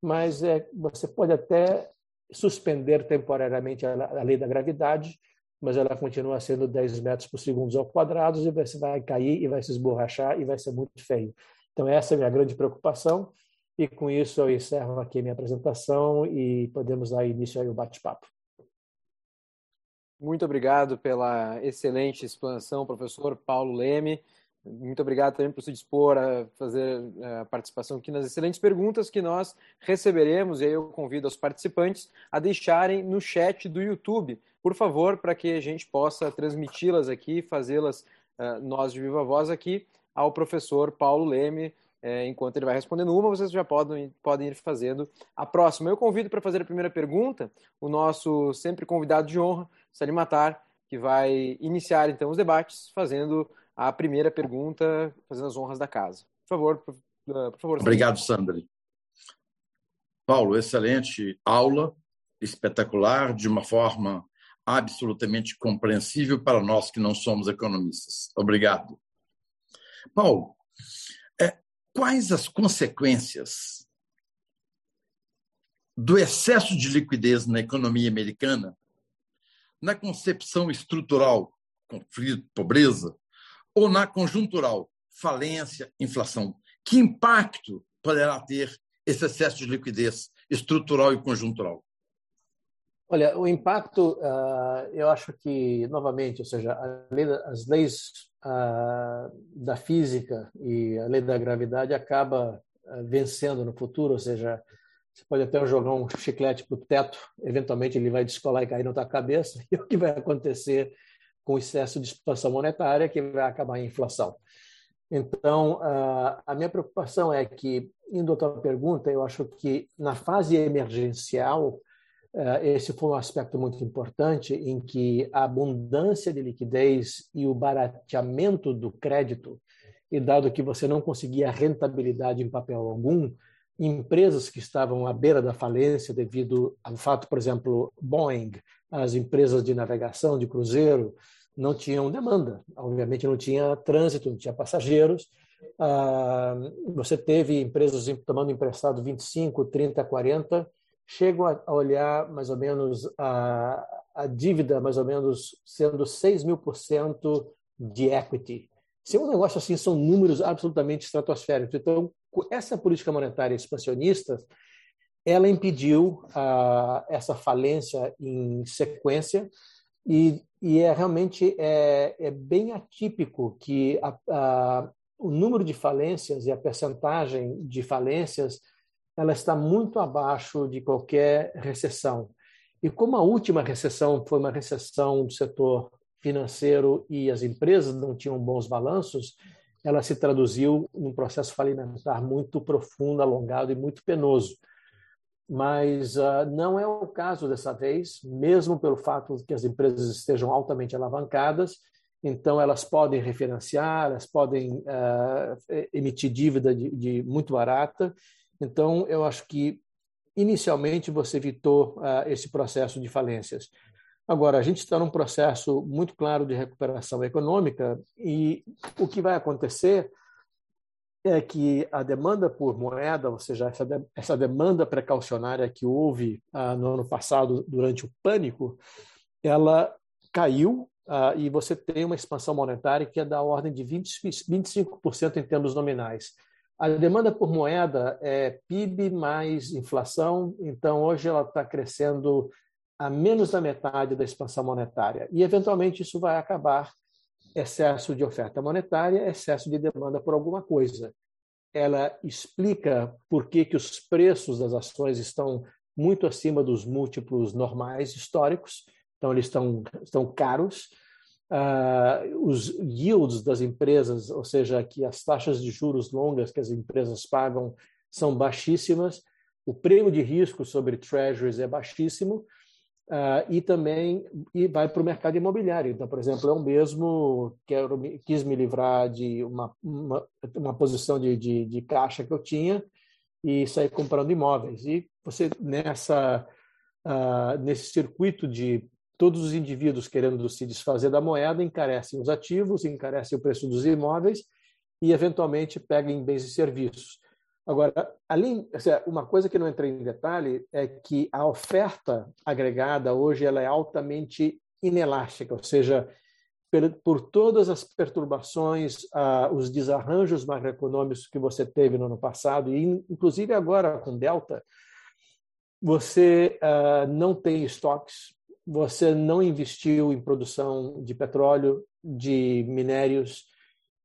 mas é, você pode até suspender temporariamente a, lei da gravidade, mas ela continua sendo 10 metros por segundo ao quadrado e você vai cair e vai se esborrachar e vai ser muito feio. Então essa é a minha grande preocupação e com isso eu encerro aqui a minha apresentação e podemos dar início ao bate-papo. Muito obrigado pela excelente explanação, professor Paulo Leme. Muito obrigado também por se dispor a fazer eh, a participação aqui nas excelentes perguntas que nós receberemos. E aí eu convido os participantes a deixarem no chat do YouTube, por favor, para que a gente possa transmiti-las aqui, fazê-las uh, nós de viva voz aqui ao professor Paulo Leme. Eh, enquanto ele vai respondendo uma, vocês já podem, podem ir fazendo a próxima. Eu convido para fazer a primeira pergunta o nosso sempre convidado de honra, Salim Matar, que vai iniciar então os debates fazendo a primeira pergunta, fazendo as honras da casa. Por favor, por, por favor. Obrigado, Sandri. Paulo, excelente aula, espetacular, de uma forma absolutamente compreensível para nós que não somos economistas. Obrigado. Paulo, é, quais as consequências do excesso de liquidez na economia americana, na concepção estrutural, conflito, pobreza, ou na conjuntural, falência, inflação. Que impacto poderá ter esse excesso de liquidez estrutural e conjuntural? Olha, o impacto, uh, eu acho que, novamente, ou seja, as leis uh, da física e a lei da gravidade acaba uh, vencendo no futuro, ou seja, você pode até jogar um chiclete para o teto, eventualmente ele vai descolar e cair na tua cabeça, e o que vai acontecer com excesso de expansão monetária, que vai acabar em inflação. Então, a minha preocupação é que, indo à tua pergunta, eu acho que na fase emergencial, esse foi um aspecto muito importante em que a abundância de liquidez e o barateamento do crédito, e dado que você não conseguia rentabilidade em papel algum, empresas que estavam à beira da falência devido ao fato, por exemplo, Boeing, as empresas de navegação, de cruzeiro, não tinham demanda. Obviamente não tinha trânsito, não tinha passageiros. Ah, você teve empresas tomando emprestado 25, 30, 40. Chego a olhar mais ou menos a, a dívida, mais ou menos sendo 6 mil por cento de equity. Se é um negócio assim, são números absolutamente estratosféricos. Então, essa política monetária expansionista, ela impediu ah, essa falência em sequência e, e é realmente é, é bem atípico que a, a, o número de falências e a percentagem de falências ela está muito abaixo de qualquer recessão. E como a última recessão foi uma recessão do setor financeiro e as empresas não tinham bons balanços, ela se traduziu num processo falimentar muito profundo, alongado e muito penoso. Mas uh, não é o caso dessa vez, mesmo pelo fato de que as empresas estejam altamente alavancadas, então elas podem refinanciar, elas podem uh, emitir dívida de, de, muito barata. Então, eu acho que inicialmente você evitou uh, esse processo de falências. Agora, a gente está num processo muito claro de recuperação econômica e o que vai acontecer é que a demanda por moeda, ou seja, essa, de, essa demanda precaucionária que houve ah, no ano passado durante o pânico, ela caiu ah, e você tem uma expansão monetária que é da ordem de 20, 25% em termos nominais. A demanda por moeda é PIB mais inflação, então hoje ela está crescendo a menos da metade da expansão monetária. E, eventualmente, isso vai acabar excesso de oferta monetária, excesso de demanda por alguma coisa. Ela explica por que, que os preços das ações estão muito acima dos múltiplos normais históricos, então eles estão, estão caros. Uh, os yields das empresas, ou seja, que as taxas de juros longas que as empresas pagam são baixíssimas, o prêmio de risco sobre treasuries é baixíssimo, Uh, e também e vai para o mercado imobiliário. Então, por exemplo, eu mesmo quero, quis me livrar de uma, uma, uma posição de, de, de, caixa que eu tinha e sair comprando imóveis. E você, nessa, uh, nesse circuito de todos os indivíduos querendo se desfazer da moeda, encarecem os ativos, encarecem o preço dos imóveis e, eventualmente, pegam bens e serviços. Agora, além, uma coisa que não entrei em detalhe é que a oferta agregada hoje ela é altamente inelástica, ou seja, por, todas as perturbações, os desarranjos macroeconômicos que você teve no ano passado e inclusive agora com Delta, você ah, não tem estoques, você não investiu em produção de petróleo, de minérios,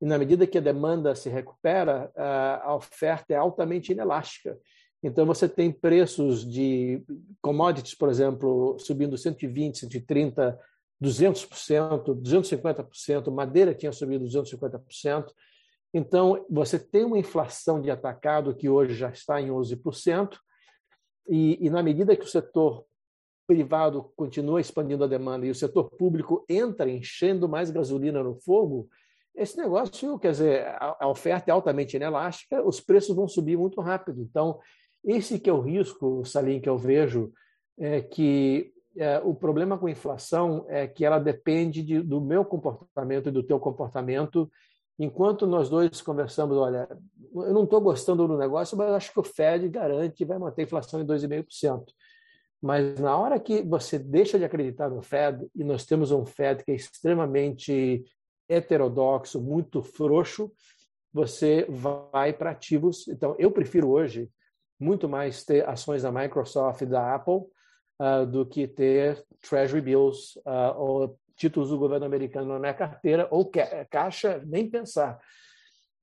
e na medida que a demanda se recupera, a oferta é altamente inelástica. Então, você tem preços de commodities, por exemplo, subindo 120%, 130%, 200%, 250%, madeira tinha subido 250%. Então, você tem uma inflação de atacado que hoje já está em 11%, e, e na medida que o setor privado continua expandindo a demanda e o setor público entra enchendo mais gasolina no fogo, esse negócio, quer dizer, a, oferta é altamente inelástica, os preços vão subir muito rápido. Então, esse que é o risco, Salim, que eu vejo, é que é, o problema com a inflação é que ela depende de, do meu comportamento e do teu comportamento. Enquanto nós dois conversamos, olha, eu não estou gostando do negócio, mas acho que o Fed garante que vai manter a inflação em 2,5%. Mas na hora que você deixa de acreditar no Fed, e nós temos um Fed que é extremamente heterodoxo, muito frouxo, você vai para ativos. Então, eu prefiro hoje muito mais ter ações da Microsoft e da Apple uh, do que ter Treasury Bills uh, ou títulos do governo americano na minha carteira ou ca caixa, nem pensar.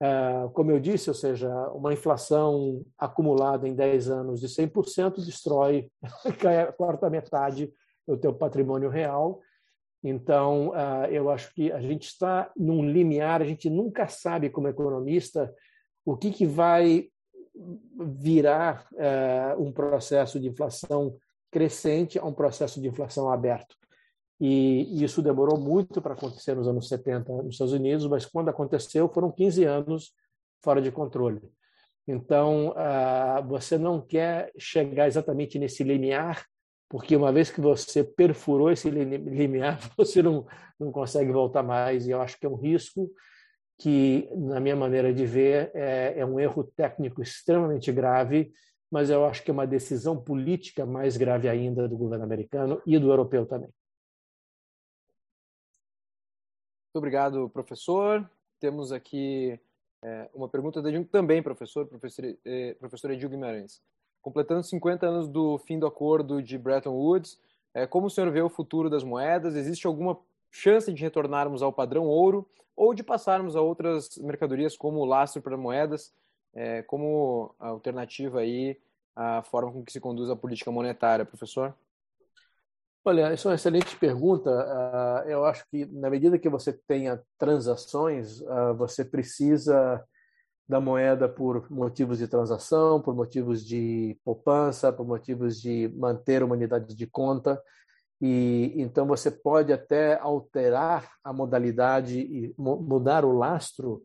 Uh, como eu disse, ou seja, uma inflação acumulada em 10 anos de 100% destrói, cai a metade do teu patrimônio real então, uh, eu acho que a gente está num limiar, a gente nunca sabe, como economista, o que, que vai virar uh, um processo de inflação crescente a um processo de inflação aberto. E isso demorou muito para acontecer nos anos 70 nos Estados Unidos, mas quando aconteceu foram 15 anos fora de controle. Então, uh, você não quer chegar exatamente nesse limiar porque uma vez que você perfurou esse limiar, você não, não consegue voltar mais. E eu acho que é um risco que, na minha maneira de ver, é, é um erro técnico extremamente grave, mas eu acho que é uma decisão política mais grave ainda do governo americano e do europeu também. Muito obrigado, professor. Temos aqui é, uma pergunta de também professor, professor, eh, professor Edil Guimarães completando 50 anos do fim do acordo de Bretton Woods, é, como o senhor vê o futuro das moedas? Existe alguma chance de retornarmos ao padrão ouro ou de passarmos a outras mercadorias como o lastro para moedas, é, como alternativa aí à forma com que se conduz a política monetária, professor? Olha, isso é uma excelente pergunta. Ah, eu acho que na medida que você tenha transações, ah, você precisa da moeda por motivos de transação, por motivos de poupança, por motivos de manter uma unidade de conta. E então você pode até alterar a modalidade e mudar o lastro,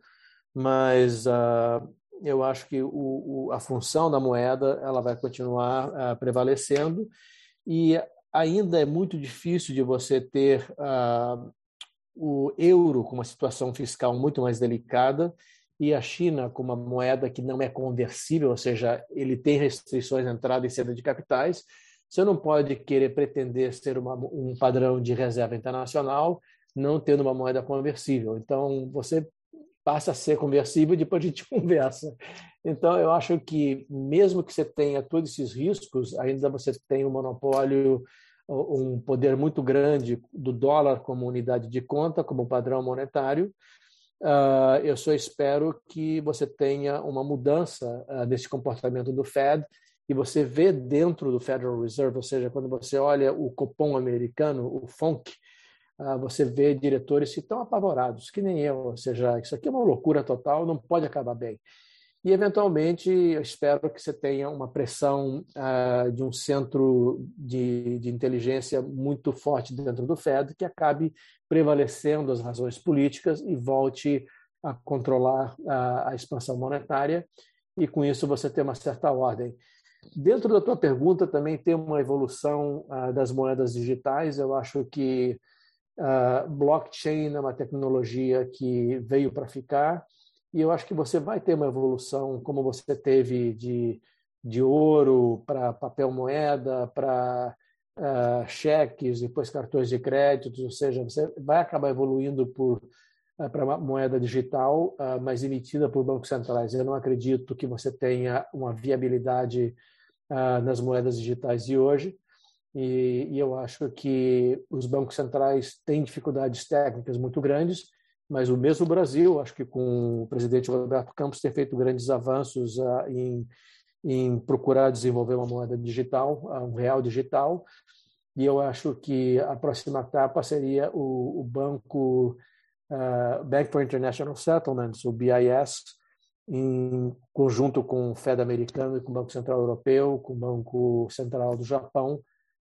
mas uh, eu acho que o, o, a função da moeda ela vai continuar uh, prevalecendo e ainda é muito difícil de você ter uh, o euro com uma situação fiscal muito mais delicada e a China com uma moeda que não é conversível, ou seja, ele tem restrições na entrada e saída de capitais, você não pode querer pretender ser uma, um padrão de reserva internacional não tendo uma moeda conversível. Então, você passa a ser conversível e depois a gente conversa. Então, eu acho que, mesmo que você tenha todos esses riscos, ainda você tem um monopólio, um poder muito grande do dólar como unidade de conta, como padrão monetário, Uh, eu só espero que você tenha uma mudança uh, comportamento do Fed e você vê dentro do Federal Reserve, ou seja, quando você olha o Copom americano, o FONC, uh, você vê diretores que estão apavorados, que nem eu, ou seja, isso aqui é uma loucura total, não pode acabar bem. E, eventualmente, eu espero que você tenha uma pressão uh, de um centro de, de, inteligência muito forte dentro do Fed, que acabe prevalecendo as razões políticas e volte a controlar a, a expansão monetária, e com isso você ter uma certa ordem. Dentro da tua pergunta também tem uma evolução uh, das moedas digitais. Eu acho que uh, blockchain é uma tecnologia que veio para ficar e eu acho que você vai ter uma evolução como você teve de, de ouro para papel moeda, para uh, cheques, depois cartões de crédito, ou seja, você vai acabar evoluindo por uh, para uma moeda digital, uh, mas emitida por bancos centrais. Eu não acredito que você tenha uma viabilidade nas moedas digitais de hoje. E, e, eu acho que os bancos centrais têm dificuldades técnicas muito grandes mas o mesmo Brasil, acho que com o presidente Roberto Campos, tem feito grandes avanços uh, em, em procurar desenvolver uma moeda digital, uh, um real digital, e eu acho que a próxima etapa seria o, o banco uh, Bank for International Settlements, o BIS, em conjunto com o Fed americano e com o Banco Central Europeu, com o Banco Central do Japão,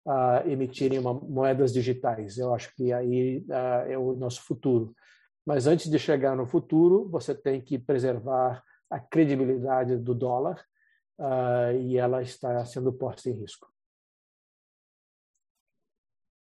uh, emitirem uma, moedas digitais. Eu acho que aí uh, é o nosso futuro. Mas antes de chegar no futuro, você tem que preservar a credibilidade do dólar uh, e ela está sendo posta em risco.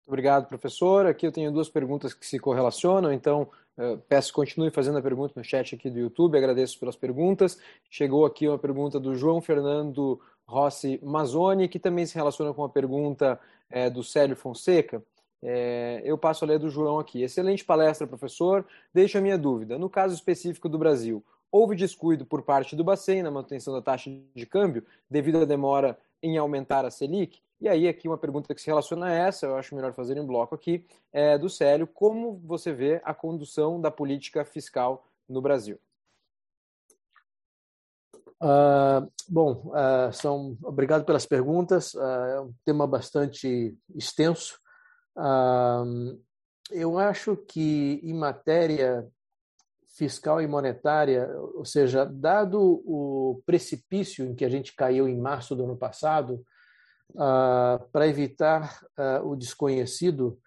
Obrigado, professor. Aqui eu tenho duas perguntas que se correlacionam, então uh, peço que continue fazendo a pergunta no chat aqui do YouTube. Agradeço pelas perguntas. Chegou aqui uma pergunta do João Fernando Rossi Mazzoni, que também se relaciona com a pergunta uh, do Célio Fonseca. É, eu passo a ler do João aqui. Excelente palestra, professor. Deixa a minha dúvida. No caso específico do Brasil, houve descuido por parte do Bacen na manutenção da taxa de câmbio devido à demora em aumentar a Selic? E aí, aqui uma pergunta que se relaciona a essa, eu acho melhor fazer em bloco aqui, é do Célio. Como você vê a condução da política fiscal no Brasil? Uh, bom, uh, são, obrigado pelas perguntas. Uh, é um tema bastante extenso eu acho que em matéria fiscal e monetária, ou seja, dado o precipício em que a gente caiu em março do ano passado, uh, para evitar uh, o desconhecido,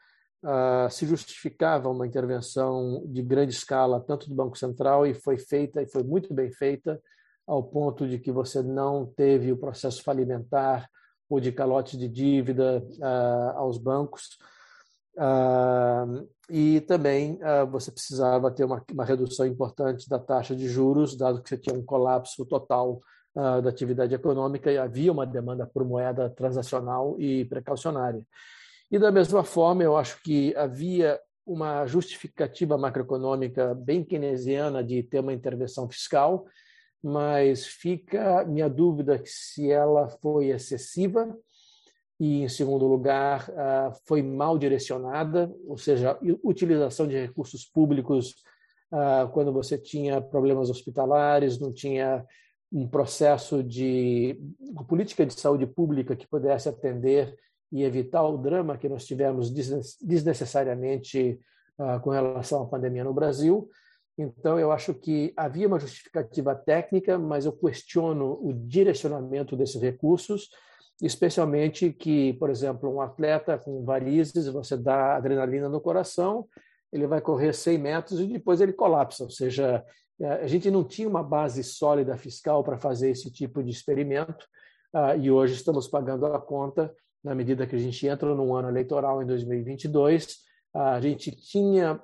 uh, se justificava uma intervenção de grande escala, tanto do Banco Central, e foi feita, e foi muito bem feita, ao ponto de que você não teve o processo falimentar ou de calote de dívida aos bancos. Uh, e também uh, você precisava ter uma, uma, redução importante da taxa de juros, dado que você tinha um colapso total uh, da atividade econômica e havia uma demanda por moeda transacional e precaucionária. E da mesma forma, eu acho que havia uma justificativa macroeconômica bem keynesiana de ter uma intervenção fiscal, mas fica minha dúvida se ela foi excessiva e, em segundo lugar, foi mal direcionada, ou seja, utilização de recursos públicos quando você tinha problemas hospitalares, não tinha um processo de uma política de saúde pública que pudesse atender e evitar o drama que nós tivemos desnecessariamente com relação à pandemia no Brasil. Então, eu acho que havia uma justificativa técnica, mas eu questiono o direcionamento desses recursos especialmente que, por exemplo, um atleta com varizes, você dá adrenalina no coração, ele vai correr 100 metros e depois ele colapsa, ou seja, é, a gente não tinha uma base sólida fiscal para fazer esse tipo de experimento ah, e hoje estamos pagando a conta na medida que a gente entra num ano eleitoral em 2022, a gente tinha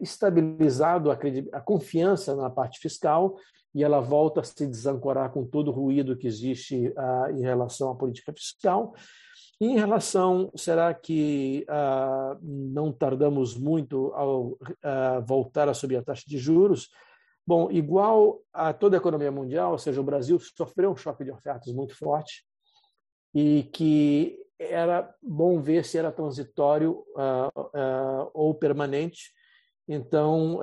estabilizado a, confiança na parte fiscal e ela volta a se desancorar com todo o ruído que existe uh, em relação à política fiscal. E em relação, será que uh, não tardamos muito ao uh, voltar a subir a taxa de juros? Bom, igual a toda a economia mundial, ou seja, o Brasil sofreu um choque de ofertas muito forte e que era bom ver se era transitório ou permanente. Então,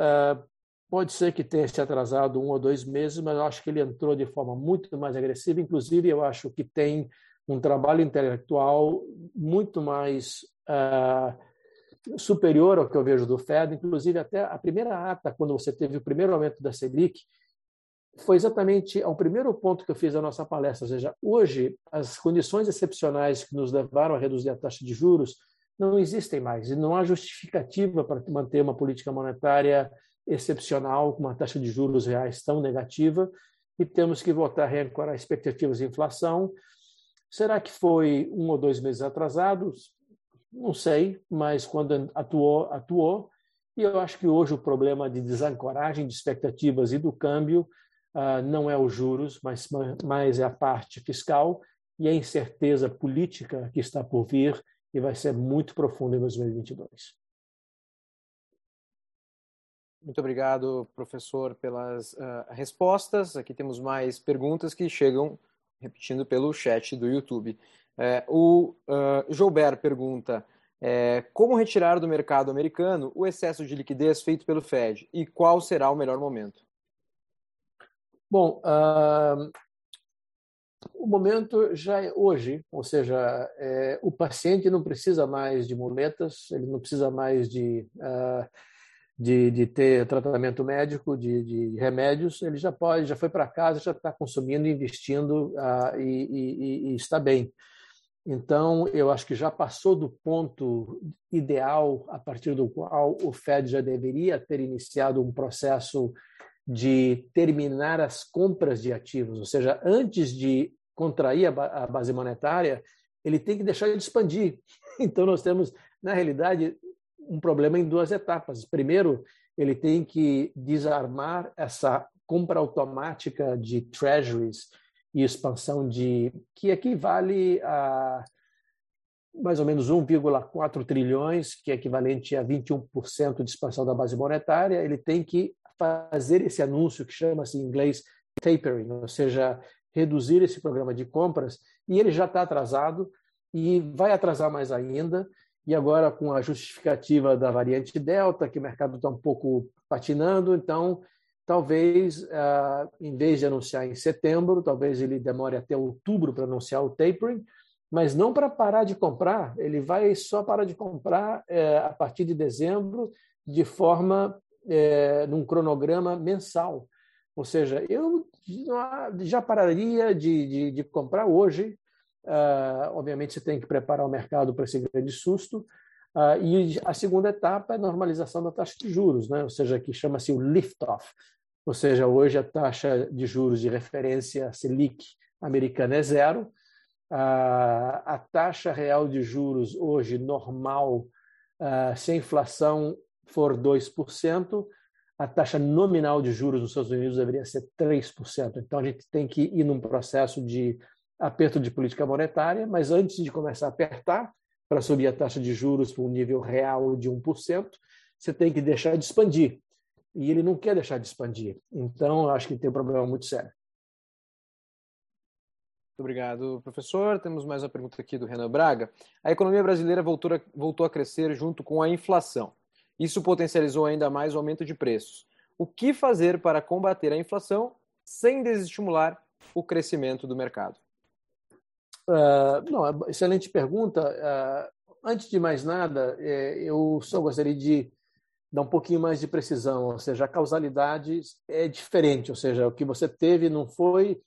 Pode ser que tenha se atrasado um ou dois meses, mas eu acho que ele entrou de forma muito mais agressiva. Inclusive, eu acho que tem um trabalho intelectual muito mais uh, superior ao que eu vejo do Fed. Inclusive, até a primeira ata, quando você teve o primeiro aumento da Selic, foi exatamente ao primeiro ponto que eu fiz a nossa palestra, ou seja, hoje as condições excepcionais que nos levaram a reduzir a taxa de juros não existem mais e não há justificativa para manter uma política monetária excepcional com uma taxa de juros reais tão negativa e temos que voltar a reancorar expectativas de inflação. Será que foi um ou dois meses atrasados? Não sei, mas quando atuou, atuou. E eu acho que hoje o problema de desancoragem de expectativas e do câmbio uh, não é os juros, mas, mas é a parte fiscal e a incerteza política que está por vir e vai ser muito profunda em 2022. Muito obrigado, professor, pelas uh, respostas. Aqui temos mais perguntas que chegam repetindo pelo chat do YouTube. É, o uh, Joubert pergunta: é, como retirar do mercado americano o excesso de liquidez feito pelo Fed e qual será o melhor momento? Bom, uh, o momento já é hoje, ou seja, é, o paciente não precisa mais de muletas, ele não precisa mais de, uh, de, de, ter tratamento médico, de, de, remédios, ele já pode, já foi para casa, já está consumindo, investindo uh, e, e, e, está bem. Então, eu acho que já passou do ponto ideal a partir do qual o Fed já deveria ter iniciado um processo de terminar as compras de ativos, ou seja, antes de contrair a base monetária, ele tem que deixar de expandir. Então, nós temos, na realidade, um problema em duas etapas. Primeiro, ele tem que desarmar essa compra automática de treasuries e expansão de que equivale a mais ou menos 1,4 trilhões, que é equivalente a 21% de expansão da base monetária, ele tem que fazer esse anúncio que chama-se em inglês tapering, ou seja, reduzir esse programa de compras, e ele já está atrasado e vai atrasar mais ainda. E agora, com a justificativa da variante Delta, que o mercado está um pouco patinando, então talvez, uh, em vez de anunciar em setembro, talvez ele demore até outubro para anunciar o tapering, mas não para parar de comprar, ele vai só parar de comprar é, a partir de dezembro, de forma, é, num cronograma mensal. Ou seja, eu já pararia de, de, de comprar hoje. Uh, obviamente, você tem que preparar o mercado para esse grande susto. Uh, e a segunda etapa é a normalização da taxa de juros, né? ou seja, que chama-se o lift-off. Ou seja, hoje a taxa de juros de referência Selic americana é zero. Uh, a taxa real de juros hoje normal, se a inflação for 2%, a taxa nominal de juros nos Estados Unidos deveria ser 3%. Então, a gente tem que ir num processo de aperto de política monetária, mas antes de começar a apertar, para subir a taxa de juros para um nível real de 1%, você tem que deixar de expandir. E ele não quer deixar de expandir. Então, eu acho que tem um problema muito sério. Muito obrigado, professor. Temos mais uma pergunta aqui do Renan Braga. A economia brasileira voltou a, voltou a crescer junto com a inflação. Isso potencializou ainda mais o aumento de preços. O que fazer para combater a inflação sem desestimular o crescimento do mercado? Uh, não, é excelente pergunta. Uh, antes de mais nada, é, eu só gostaria de dar um pouquinho mais de precisão, ou seja, a causalidade é diferente, ou seja, o que você teve não foi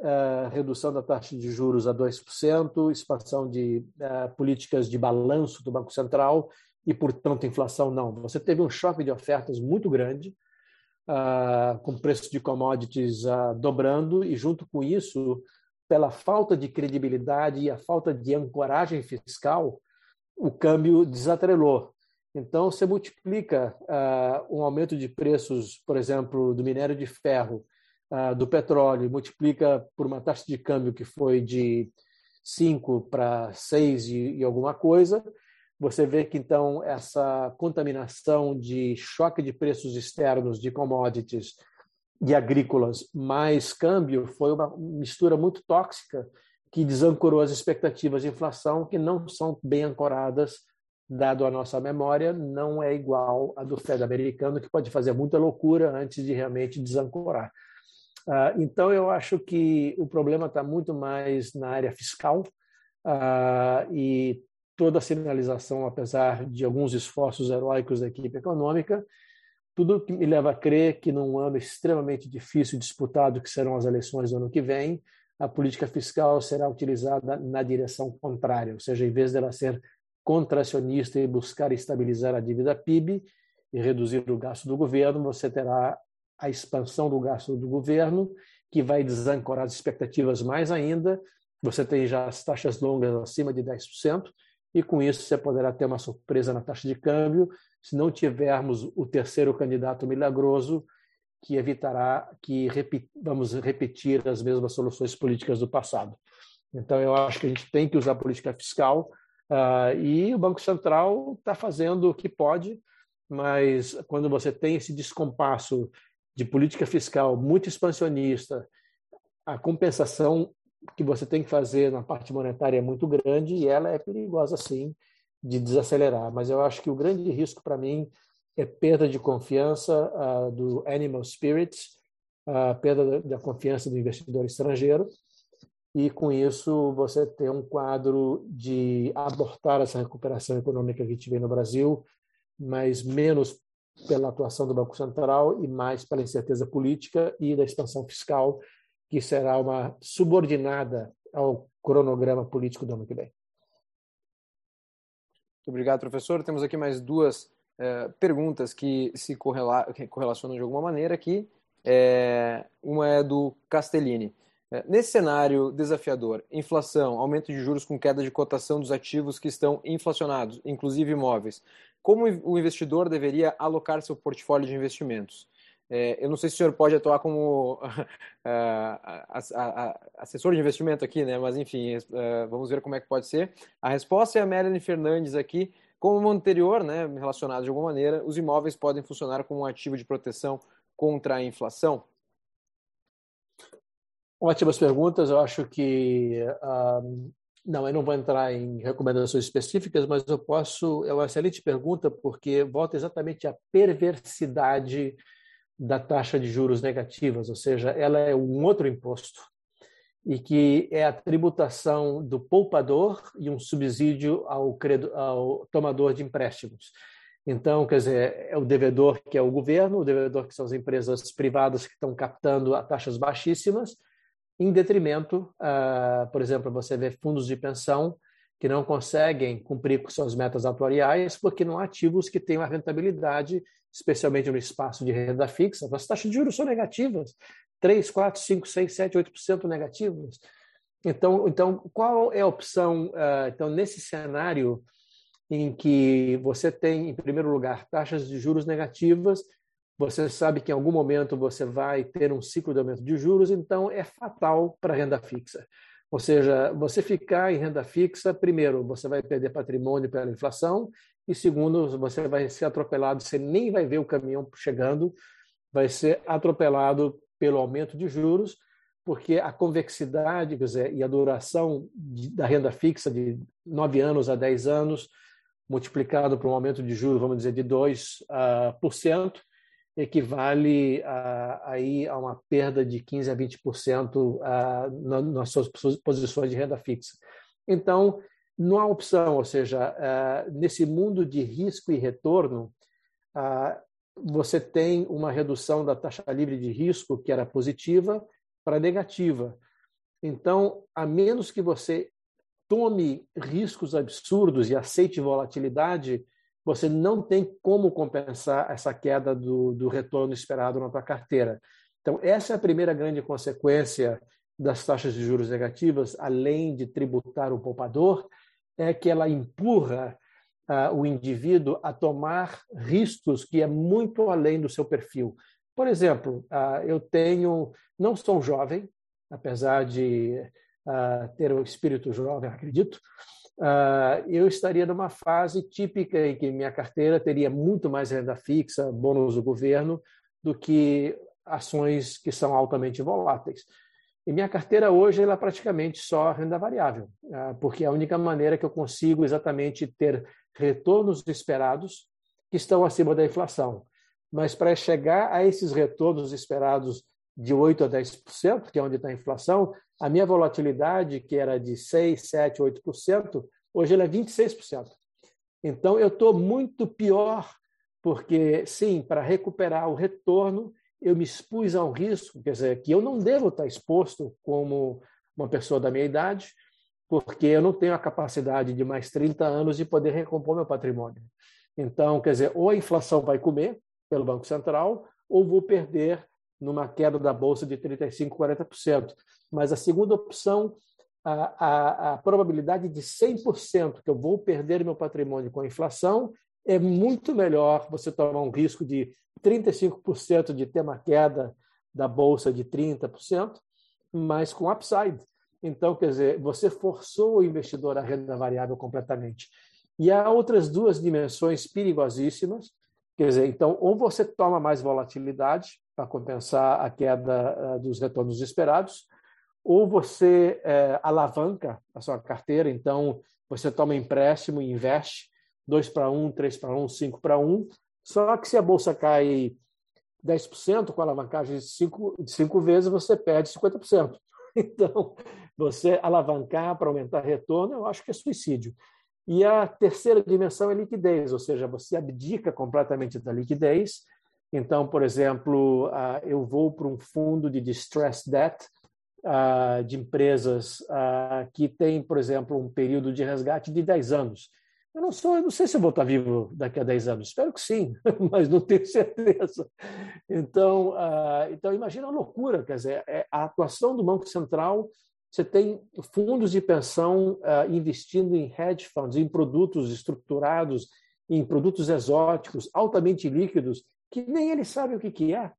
uh, redução da taxa de juros a 2%, expansão de políticas de balanço do Banco Central e, portanto, inflação não. Você teve um choque de ofertas muito grande, uh, com preços de commodities uh, dobrando, e, junto com isso, pela falta de credibilidade e a falta de ancoragem fiscal, o câmbio desatrelou. Então, você multiplica uh, um aumento de preços, por exemplo, do minério de ferro, uh, do petróleo, multiplica por uma taxa de câmbio que foi de 5 para 6 e, e alguma coisa, você vê que então essa contaminação de choque de preços externos de commodities e agrícolas mais câmbio foi uma mistura muito tóxica que desancorou as expectativas de inflação que não são bem ancoradas dado a nossa memória, não é igual a do Fed americano, que pode fazer muita loucura antes de realmente desancorar. Uh, então, eu acho que o problema está muito mais na área fiscal uh, e toda a sinalização, apesar de alguns esforços heróicos da equipe econômica, tudo me leva a crer que num ano extremamente difícil e disputado, que serão as eleições do ano que vem, a política fiscal será utilizada na direção contrária, ou seja, em vez dela ser contracionista e buscar estabilizar a dívida PIB e reduzir o gasto do governo, você terá a expansão do gasto do governo, que vai desancorar as expectativas mais ainda. Você tem já as taxas longas acima de 10%, e com isso você poderá ter uma surpresa na taxa de câmbio, se não tivermos o terceiro candidato milagroso que evitará que vamos repetir as mesmas soluções políticas do passado. Então, eu acho que a gente tem que usar a política fiscal uh, e o Banco Central está fazendo o que pode, mas quando você tem esse descompasso de política fiscal muito expansionista, a compensação que você tem que fazer na parte monetária é muito grande e ela é perigosa, sim, de desacelerar. Mas eu acho que o grande risco para mim é perda de confiança uh, do animal spirits, uh, perda da, confiança do investidor estrangeiro, e com isso você tem um quadro de abortar essa recuperação econômica que a vê no Brasil, mas menos pela atuação do Banco Central e mais pela incerteza política e da expansão fiscal, que será uma subordinada ao cronograma político do ano que vem. Obrigado, professor. Temos aqui mais duas é, perguntas que se correla correlacionam de alguma maneira aqui. É, uma é do Castellini. É, nesse cenário desafiador, inflação, aumento de juros com queda de cotação dos ativos que estão inflacionados, inclusive imóveis, como o investidor deveria alocar seu portfólio de investimentos? É, eu não sei se o senhor pode atuar como assessor de investimento aqui, né? mas enfim, é, vamos ver como é que pode ser. A resposta é a Melanie Fernandes aqui. Como o anterior, né, relacionado de alguma maneira, os imóveis podem funcionar como um ativo de proteção contra a inflação? Ótimas perguntas. Eu acho que uh, não, eu não vou entrar em recomendações específicas, mas eu posso. É uma excelente pergunta porque volta exatamente à perversidade da taxa de juros negativas, ou seja, ela é um outro imposto e que é a tributação do poupador e um subsídio ao, credo, ao tomador de empréstimos. Então, quer dizer, é o devedor que é o governo, o devedor que são as empresas privadas que estão captando a taxas baixíssimas, em detrimento, uh, por exemplo, você vê fundos de pensão que não conseguem cumprir com suas metas atuariais porque não há ativos que tenham a rentabilidade, especialmente no espaço de renda fixa. As taxas de juros são negativas, 3, 4, 5, 6, 7, 8% negativos. Então, então, qual é a opção? Uh, então, nesse cenário em que você tem, em primeiro lugar, taxas de juros negativas, você sabe que em algum momento você vai ter um ciclo de aumento de juros, então é fatal para a renda fixa. Ou seja, você ficar em renda fixa, primeiro, você vai perder patrimônio pela inflação, e segundo, você vai ser atropelado, você nem vai ver o caminhão chegando, vai ser atropelado pelo aumento de juros, porque a convexidade dizer, e a duração de, da renda fixa de 9 anos a 10 anos, multiplicado por um aumento de juros, vamos dizer, de 2%, uh, por cento, equivale a, aí a uma perda de 15% a 20% uh, na, nas suas posições de renda fixa. Então, não há opção, ou seja, uh, nesse mundo de risco e retorno, uh, você tem uma redução da taxa livre de risco, que era positiva, para negativa. Então, a menos que você tome riscos absurdos e aceite volatilidade, você não tem como compensar essa queda do, do retorno esperado na tua carteira. Então, essa é a primeira grande consequência das taxas de juros negativas, além de tributar o poupador, é que ela empurra uh, o indivíduo a tomar riscos que é muito além do seu perfil. Por exemplo, uh, eu tenho, não sou jovem, apesar de uh, ter um espírito jovem, acredito, eu estaria numa fase típica em que minha carteira teria muito mais renda fixa, bônus do governo, do que ações que são altamente voláteis. E minha carteira hoje ela é praticamente só renda variável, porque é a única maneira que eu consigo exatamente ter retornos esperados que estão acima da inflação. Mas para chegar a esses retornos esperados de 8% a 10%, que é onde está a inflação, a minha volatilidade, que era de 6%, 7%, 8%, hoje ela é 26%. Então, eu estou muito pior porque, sim, para recuperar o retorno, eu me expus a um risco, quer dizer, que eu não devo estar exposto como uma pessoa da minha idade, porque eu não tenho a capacidade de mais 30 anos de poder recompor meu patrimônio. Então, quer dizer, ou a inflação vai comer pelo Banco Central, ou vou perder numa queda da bolsa de 35%, 40%. Mas a segunda opção, a, a, a probabilidade de 100% que eu vou perder meu patrimônio com a inflação é muito melhor você tomar um risco de 35% de ter uma queda da bolsa de 30%, mas com upside. Então, quer dizer, você forçou o investidor à renda variável completamente. E há outras duas dimensões perigosíssimas. Quer dizer, então, ou você toma mais volatilidade para compensar a queda uh, dos retornos esperados, ou você uh, alavanca a sua carteira, então você toma empréstimo e investe 2 para 1, 3 para 1, 5 para 1. Só que se a bolsa cai 10% com alavancagem de 5, de 5 vezes, você perde 50%. Então, você alavancar para aumentar retorno, eu acho que é suicídio. E a terceira dimensão é liquidez, ou seja, você abdica completamente da liquidez. Então, por exemplo, eu vou para um fundo de distressed debt de empresas que tem, por exemplo, um período de resgate de 10 anos. Eu não sou, eu não sei se eu vou estar vivo daqui a 10 anos. Espero que sim, mas não tenho certeza. Então, uh, então imagina a loucura, quer dizer, é a atuação do Banco Central. Você tem fundos de pensão uh, investindo em hedge funds, em produtos estruturados, em produtos exóticos, altamente líquidos, que nem eles sabem o que, que é.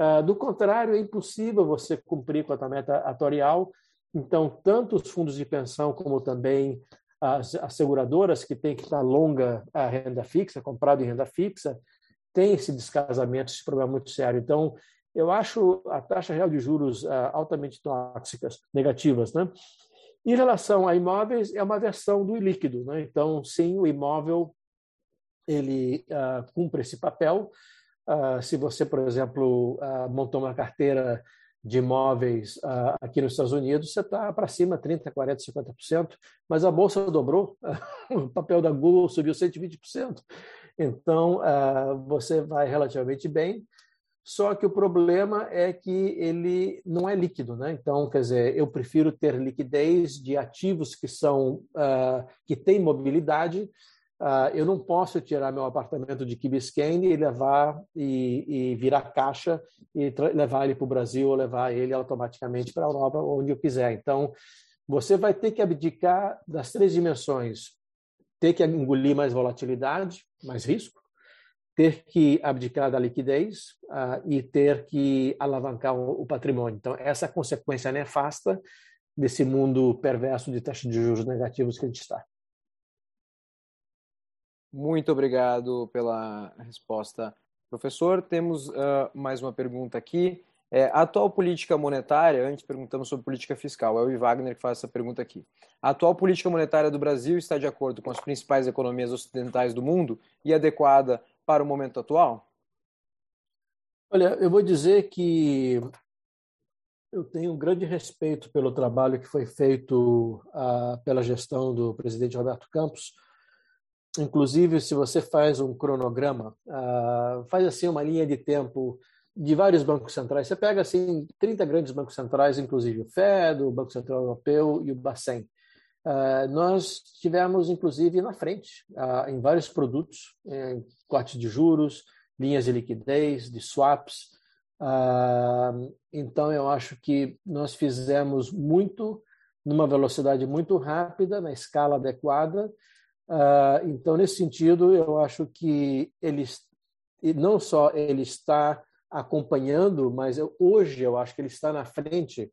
Uh, do contrário, é impossível você cumprir com a meta atorial. Então, tanto os fundos de pensão como também as, as seguradoras que têm que estar longa a renda fixa, comprado em renda fixa, tem esse descasamento, esse problema muito sério. Então, eu acho a taxa real de juros uh, altamente tóxicas, negativas, né? Em relação a imóveis, é uma versão do ilíquido, né? Então, sim, o imóvel ele uh, cumpre esse papel. Uh, se você, por exemplo, montou uma carteira de imóveis uh, aqui nos Estados Unidos, você está para cima 30%, 40%, 50%, mas a bolsa dobrou, o papel da Google subiu 120%. Então, uh, você vai relativamente bem, só que o problema é que ele não é líquido, né? Então, quer dizer, eu prefiro ter liquidez de ativos que são uh, que têm mobilidade Uh, eu não posso tirar meu apartamento de Key e levar e, e virar caixa e levar ele para o Brasil ou levar ele automaticamente para a Europa, onde eu quiser. Então, você vai ter que abdicar das três dimensões: ter que engolir mais volatilidade, mais risco, ter que abdicar da liquidez uh, e ter que alavancar o, o patrimônio. Então, essa é a consequência nefasta desse mundo perverso de taxa de juros negativos que a gente está. Muito obrigado pela resposta, professor. Temos uh, mais uma pergunta aqui. É, a atual política monetária, antes perguntamos sobre política fiscal, é o I. Wagner que faz essa pergunta aqui. A atual política monetária do Brasil está de acordo com as principais economias ocidentais do mundo e adequada para o momento atual? Olha, eu vou dizer que eu tenho um grande respeito pelo trabalho que foi feito uh, pela gestão do presidente Roberto Campos Inclusive, se você faz um cronograma, uh, faz assim uma linha de tempo de vários bancos centrais. Você pega assim 30 grandes bancos centrais, inclusive o Fed, o Banco Central Europeu e o Bacen. Uh, nós tivemos, inclusive, na frente uh, em vários produtos, em cortes de juros, linhas de liquidez, de swaps. Uh, então, eu acho que nós fizemos muito numa velocidade muito rápida, na escala adequada, Uh, então, nesse sentido, eu acho que ele não só ele está acompanhando, mas eu, hoje eu acho que ele está na frente,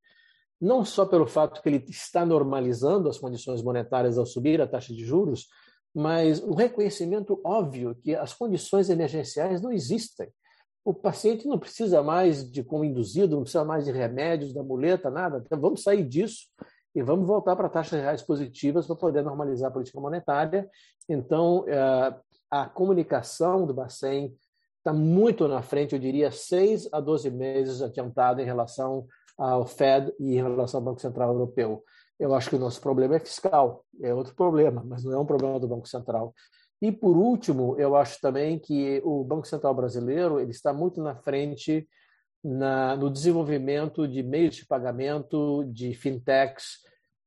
não só pelo fato que ele está normalizando as condições monetárias ao subir a taxa de juros, mas o reconhecimento óbvio que as condições emergenciais não existem. O paciente não precisa mais de como induzido, não precisa mais de remédios, da muleta, nada. Então, vamos sair disso e vamos voltar para taxas reais positivas para poder normalizar a política monetária. Então, eh, a comunicação do Bacen está muito na frente, eu diria, 6 a 12 meses adiantado em relação ao Fed e em relação ao Banco Central Europeu. Eu acho que o nosso problema é fiscal, é outro problema, mas não é um problema do Banco Central. E, por último, eu acho também que o Banco Central Brasileiro ele está muito na frente na, no desenvolvimento de meios de pagamento, de fintechs,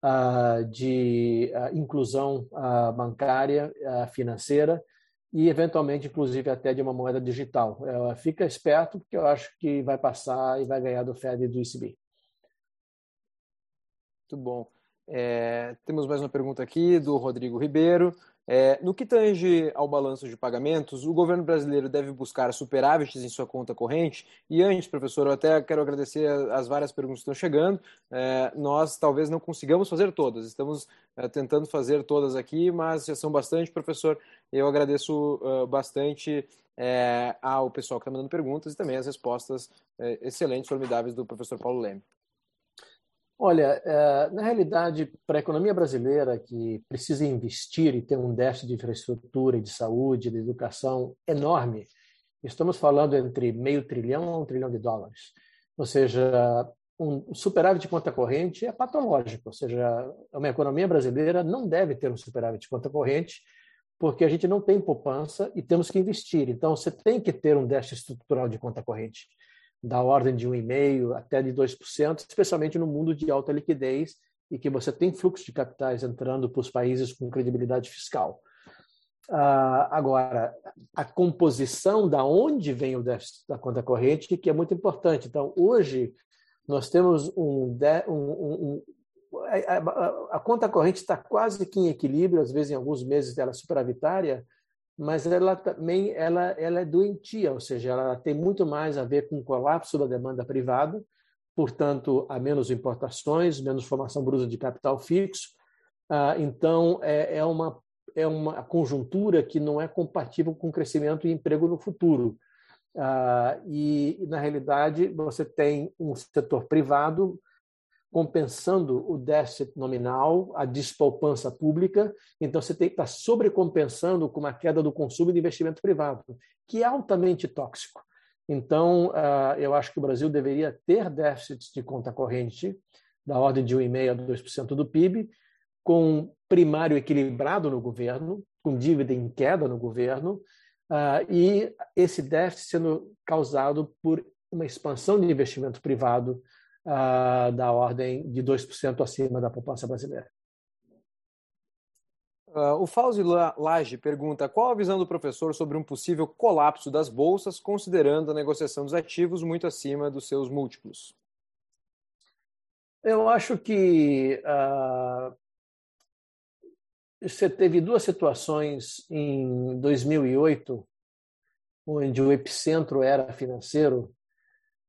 uh, de uh, inclusão uh, bancária, financeira e, eventualmente, inclusive, até de uma moeda digital. fica esperto, porque eu acho que vai passar e vai ganhar do Fed e do ECB. Muito bom. É, temos mais uma pergunta aqui do Rodrigo Ribeiro. É, no que tange ao balanço de pagamentos, o governo brasileiro deve buscar superávites em sua conta corrente? E antes, professor, eu até quero agradecer as várias perguntas que estão chegando. É, nós talvez não consigamos fazer todas, estamos é, tentando fazer todas aqui, mas já são bastante, professor. Eu agradeço uh, bastante é, ao pessoal que está mandando perguntas e também as respostas é, excelentes, formidáveis do professor Paulo Leme. Olha, é, na realidade, para a economia brasileira, que precisa investir e ter um déficit de infraestrutura de saúde, de educação enorme, estamos falando entre meio trilhão a um trilhão de dólares. Ou seja, um superávit de conta corrente é patológico. Ou seja, uma economia brasileira não deve ter um superávit de conta corrente, porque a gente não tem poupança e temos que investir. Então, você tem que ter um déficit estrutural de conta corrente da ordem de 1,5% até de 2%, especialmente no mundo de alta liquidez e que você tem fluxo de capitais entrando para os países com credibilidade fiscal. Uh, agora, a composição da onde vem o déficit da conta corrente, que é muito importante. Então, hoje, nós temos um. um, um, um a, a, a, conta corrente está quase que em equilíbrio, às vezes, em alguns meses, ela é superavitária, mas ela também ela, ela é doentia, ou seja, ela tem muito mais a ver com o colapso da demanda privada, portanto, há menos importações, menos formação bruta de capital fixo. Ah, então, é, é, uma, é uma conjuntura que não é compatível com crescimento e emprego no futuro. Ah, e, na realidade, você tem um setor privado compensando o déficit nominal, a despoupança pública, então você tem que estar sobrecompensando com uma queda do consumo e do investimento privado, que é altamente tóxico. Então, ah, eu acho que o Brasil deveria ter déficits de conta corrente da ordem de 1,5% a 2% do PIB, com primário equilibrado no governo, com dívida em queda no governo, ah, e esse déficit sendo causado por uma expansão de investimento privado uh, da ordem de 2% acima da poupança brasileira. Uh, o Fauzi Lage pergunta qual a visão do professor sobre um possível colapso das bolsas, considerando a negociação dos ativos muito acima dos seus múltiplos. Eu acho que uh, você teve duas situações em 2008, onde o epicentro era financeiro,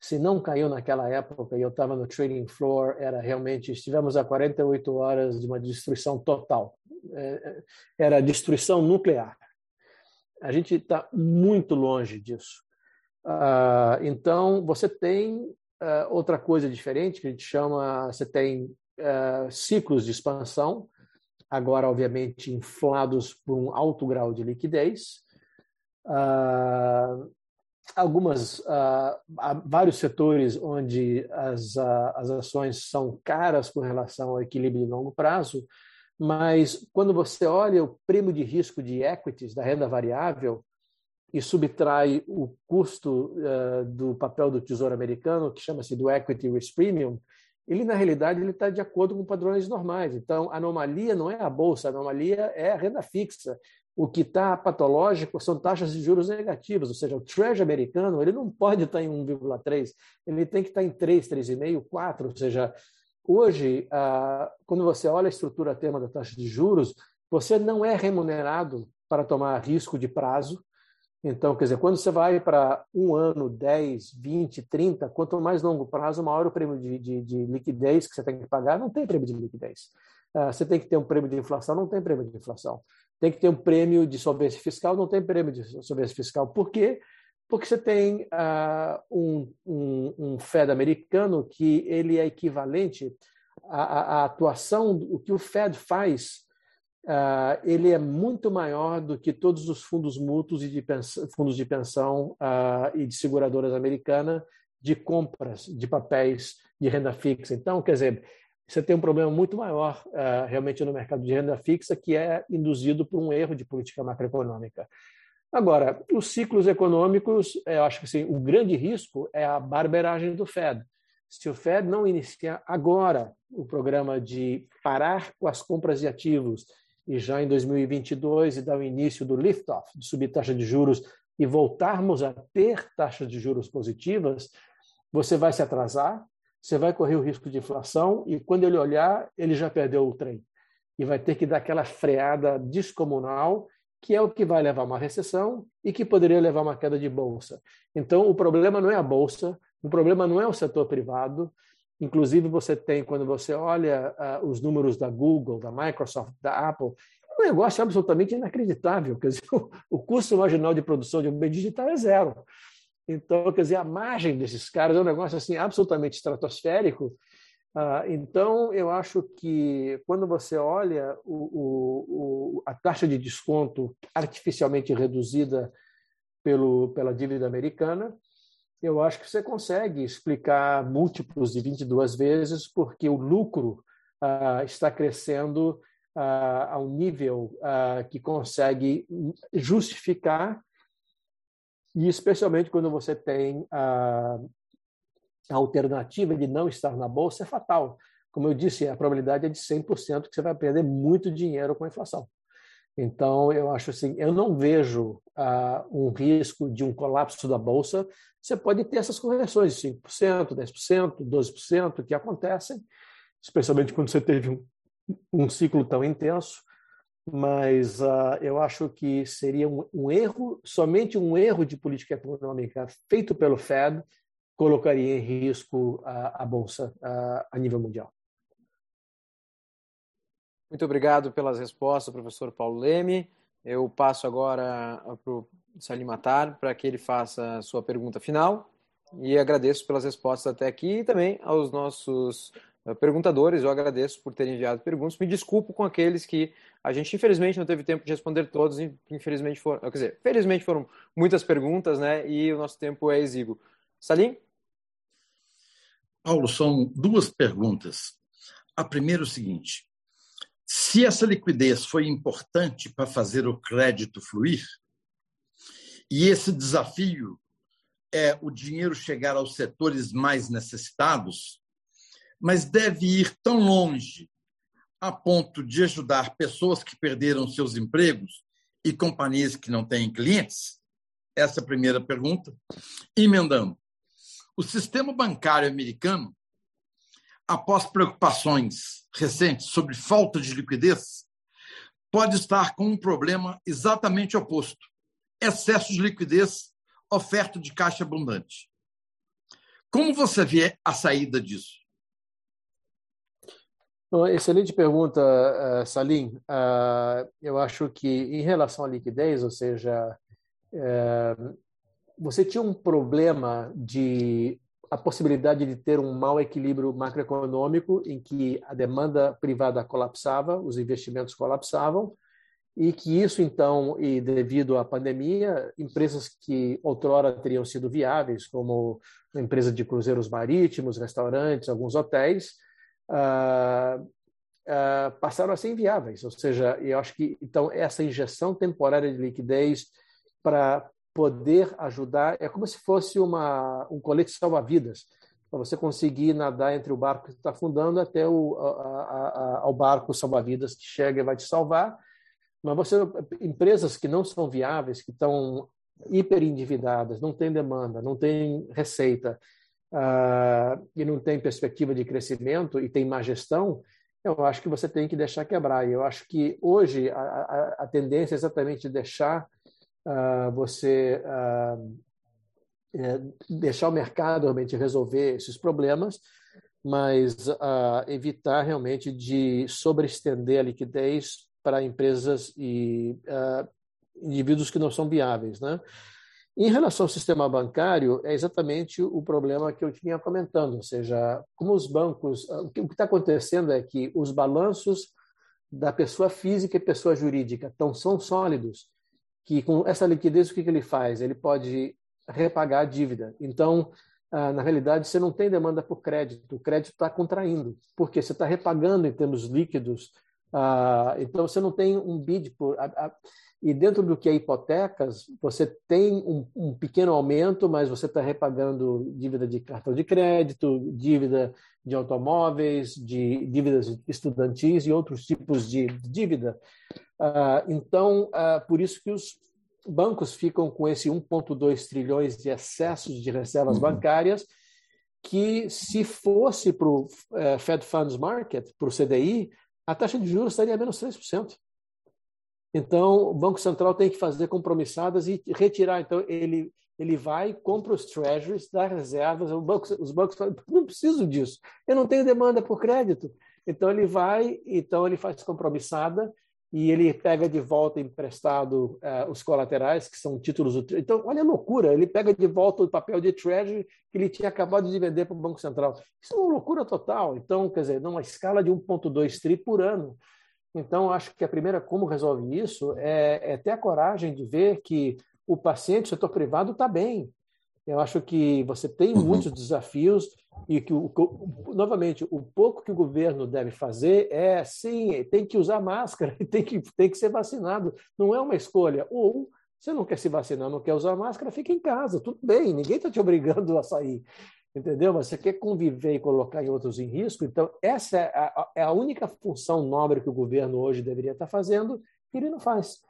se não caiu naquela época e eu estava no trading floor, era realmente, estivemos a 48 horas de uma destruição total. É, é, era destruição nuclear. A gente está muito longe disso. Ah, então, você tem ah, outra coisa diferente que a gente chama, você tem ah, ciclos de expansão, agora, obviamente, inflados por um alto grau de liquidez algumas uh, vários setores onde as, uh, as ações são caras com relação ao equilíbrio de longo prazo, mas quando você olha o prêmio de risco de equities da renda variável e subtrai o custo uh, do papel do Tesouro Americano, que chama-se do Equity Risk Premium, ele na realidade ele está de acordo com padrões normais. Então, a anomalia não é a bolsa, a anomalia é a renda fixa, o que está patológico são taxas de juros negativas, ou seja, o Treasury americano ele não pode estar tá em 1,3, ele tem que estar tá em 3, 3,5, 4, ou seja, hoje, quando você olha a estrutura tema da taxa de juros, você não é remunerado para tomar risco de prazo. Então, quer dizer, quando você vai para um ano, 10, 20, 30, quanto mais longo prazo, maior o prêmio de, de, de liquidez que você tem que pagar, não tem prêmio de liquidez. Ah, você tem que ter um prêmio de inflação, não tem prêmio de inflação tem que ter um prêmio de solvência fiscal, não tem prêmio de solvência fiscal. Por quê? Porque você tem uh, um, um, um Fed americano que ele é equivalente à, à atuação, o que o Fed faz, uh, ele é muito maior do que todos os fundos mútuos e de pensão, fundos de pensão uh, e de seguradoras americanas de compras de papéis de renda fixa. Então, quer dizer, você tem um problema muito maior uh, realmente no mercado de renda fixa, que é induzido por um erro de política macroeconômica. Agora, os ciclos econômicos, eu acho que sim, o grande risco é a barberagem do Fed. Se o Fed não iniciar agora o programa de parar com as compras de ativos e já em 2022 e dar o início do lift-off, de subir taxa de juros e voltarmos a ter taxas de juros positivas, você vai se atrasar, você vai correr o risco de inflação e quando ele olhar, ele já perdeu o trem. E vai ter que dar aquela freada descomunal, que é o que vai levar a uma recessão e que poderia levar a uma queda de bolsa. Então, o problema não é a bolsa, o problema não é o setor privado. Inclusive, você tem, quando você olha uh, os números da Google, da Microsoft, da Apple, é um negócio absolutamente inacreditável. Quer dizer, o, o custo marginal de produção de um bem digital é zero. Então, quer dizer, a margem desses caras é um negócio assim absolutamente estratosférico. Ah, então, eu acho que quando você olha o, o, a taxa de desconto artificialmente reduzida pelo, pela dívida americana, eu acho que você consegue explicar múltiplos de 22 vezes, porque o lucro ah, está crescendo ah, a um nível que consegue justificar e especialmente quando você tem a, a alternativa de não estar na bolsa, é fatal. Como eu disse, a probabilidade é de 100% que você vai perder muito dinheiro com a inflação. Então, eu acho assim, eu não vejo uh, um risco de um colapso da bolsa. Você pode ter essas correções de 5%, 10%, 12% que acontecem, especialmente quando você teve um, um ciclo tão intenso mas uh, eu acho que seria um, um, erro, somente um erro de política econômica feito pelo Fed colocaria em risco a, a bolsa uh, a nível mundial. Muito obrigado pelas respostas, professor Paulo Leme. Eu passo agora para o Salim Matar para que ele faça a sua pergunta final e agradeço pelas respostas até aqui e também aos nossos perguntadores. Eu agradeço por terem enviado perguntas. Me desculpo com aqueles que a gente, infelizmente, não teve tempo de responder todos. Infelizmente foram, quer dizer, felizmente foram muitas perguntas, né? E o nosso tempo é exíguo. Salim? Paulo, são duas perguntas. A primeira é o seguinte: se essa liquidez foi importante para fazer o crédito fluir, e esse desafio é o dinheiro chegar aos setores mais necessitados, mas deve ir tão longe a ponto de ajudar pessoas que perderam seus empregos e companhias que não têm clientes? Essa é a primeira pergunta. Emendando, o sistema bancário americano, após preocupações recentes sobre falta de liquidez, pode estar com um problema exatamente oposto: excesso de liquidez, oferta de caixa abundante. Como você vê a saída disso? Excelente pergunta, eh, Salim. Ah, eu acho que, em relação à liquidez, ou seja, eh, você tinha um problema de a possibilidade de ter um mau equilíbrio macroeconômico em que a demanda privada colapsava, os investimentos colapsavam, e que isso então, e devido à pandemia, empresas que outrora teriam sido viáveis, como a empresa de cruzeiros marítimos, restaurantes, alguns hotéis, uh, uh, passaram a ser inviáveis. Ou seja, eu acho que então essa injeção temporária de liquidez para poder ajudar é como se fosse uma, um colete salva-vidas para você conseguir nadar entre o barco que está afundando até o a, a, ao barco salva-vidas que chega e vai te salvar. Mas você empresas que não são viáveis, que estão hiper endividadas, não têm demanda, não têm receita, uh, e não tem perspectiva de crescimento e tem má gestão, eu acho que você tem que deixar quebrar. E eu acho que hoje a, a, a tendência é exatamente deixar uh, você uh, é, deixar o mercado realmente resolver esses problemas, mas uh, evitar realmente de sobreestender a liquidez para empresas e indivíduos que não são viáveis, né? Em relação ao sistema bancário, é exatamente o problema que eu tinha comentando, ou seja, como os bancos, o que está acontecendo é que os balanços da pessoa física e pessoa jurídica tão, são sólidos, que com essa liquidez o que, que ele faz? Ele pode repagar a dívida. Então, ah, na realidade, você não tem demanda por crédito. O crédito está contraindo, porque você está repagando em termos líquidos. Ah, então, você não tem um bid por. E dentro do que é hipotecas, você tem um, um pequeno aumento, mas você está repagando dívida de cartão de crédito, dívida de automóveis, de dívidas estudantis e outros tipos de dívida. Uh, então, uh, por isso que os bancos ficam com esse 1,2 trilhões de excessos de reservas uhum. bancárias, que se fosse para o eh, Fed Funds Market, para o CDI, a taxa de juros estaria a menos 3%. Então, o Banco Central tem que fazer compromissadas e retirar. Então, ele, ele vai, compra os treasuries, dá reservas. Banco, os bancos falam, não preciso disso, eu não tenho demanda por crédito. Então, ele vai, então ele faz compromissada e ele pega de volta emprestado uh, os colaterais, que são títulos. Do... Então, olha a loucura, ele pega de volta o papel de treasury que ele tinha acabado de vender para o Banco Central. Isso é uma loucura total. Então, quer dizer, numa escala de 1,2 tri por ano. Então, acho que a primeira como resolve isso é, é ter a coragem de ver que o paciente, o setor privado, está bem. Eu acho que você tem uhum. muitos desafios e que, o, novamente, o pouco que o governo deve fazer é, sim, tem que usar máscara, tem que, tem que ser vacinado. Não é uma escolha. Ou você não quer se vacinar, não quer usar máscara, fica em casa, tudo bem, ninguém está te obrigando a sair entendeu? Você quer conviver e colocar outros em risco, então essa é a, é a única função nobre que o governo hoje deveria estar fazendo e ele não faz.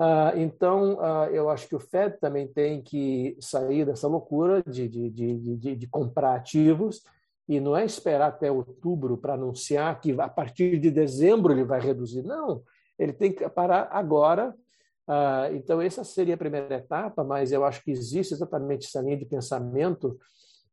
Ah, então, ah, eu acho que o Fed também tem que sair dessa loucura de, de, de, de, de comprar ativos e não é esperar até outubro para anunciar que a partir de dezembro ele vai reduzir. Não, ele tem que parar agora. Ah, então, essa seria a primeira etapa, mas eu acho que existe exatamente essa linha de pensamento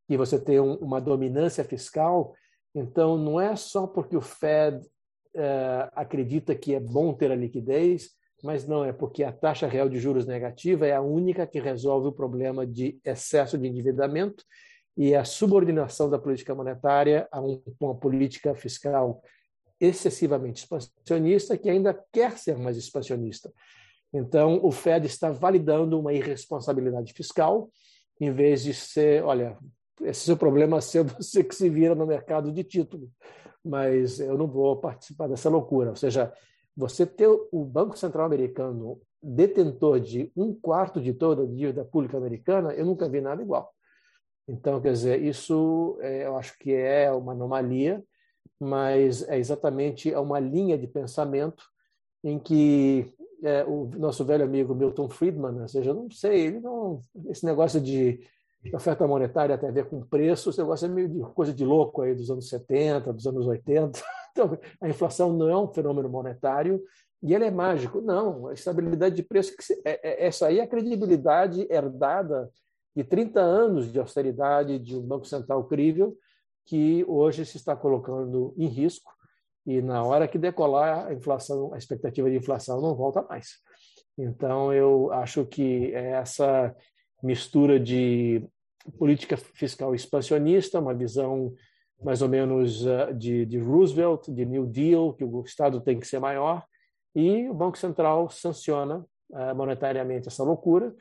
que você tem um, uma dominância fiscal. Então, não é só porque o Fed uh, acredita que é bom ter a liquidez, mas não é porque a taxa real de juros negativa é a única que resolve o problema de excesso de endividamento e a subordinação da política monetária a um, uma política fiscal excessivamente expansionista que ainda quer ser mais expansionista. Então, o Fed está validando uma irresponsabilidade fiscal, em vez de ser, olha, esse é o problema seu, você que se vira no mercado de título. Mas eu não vou participar dessa loucura. Ou seja, você ter o Banco Central americano detentor de um quarto de toda a dívida pública americana, eu nunca vi nada igual. Então, quer dizer, isso é, eu acho que é uma anomalia, mas é exatamente uma linha de pensamento em que é, o nosso velho amigo Milton Friedman, ou seja, eu não sei, não, esse negócio de oferta monetária tem a ver com preço, esse negócio é meio de coisa de louco aí dos anos 70, dos anos 80. Então, a inflação não é um fenômeno monetário e ele é mágico. Não, a estabilidade de preço, é, é, essa aí é a credibilidade herdada de 30 anos de austeridade de um Banco Central crível que hoje se está colocando em risco e na hora que decolar a inflação, a expectativa de inflação não volta mais. Então, eu acho que essa mistura de política fiscal expansionista, uma visão mais ou menos uh, de, de, Roosevelt, de New Deal, que o Estado tem que ser maior, e o Banco Central sanciona uh, monetariamente essa loucura,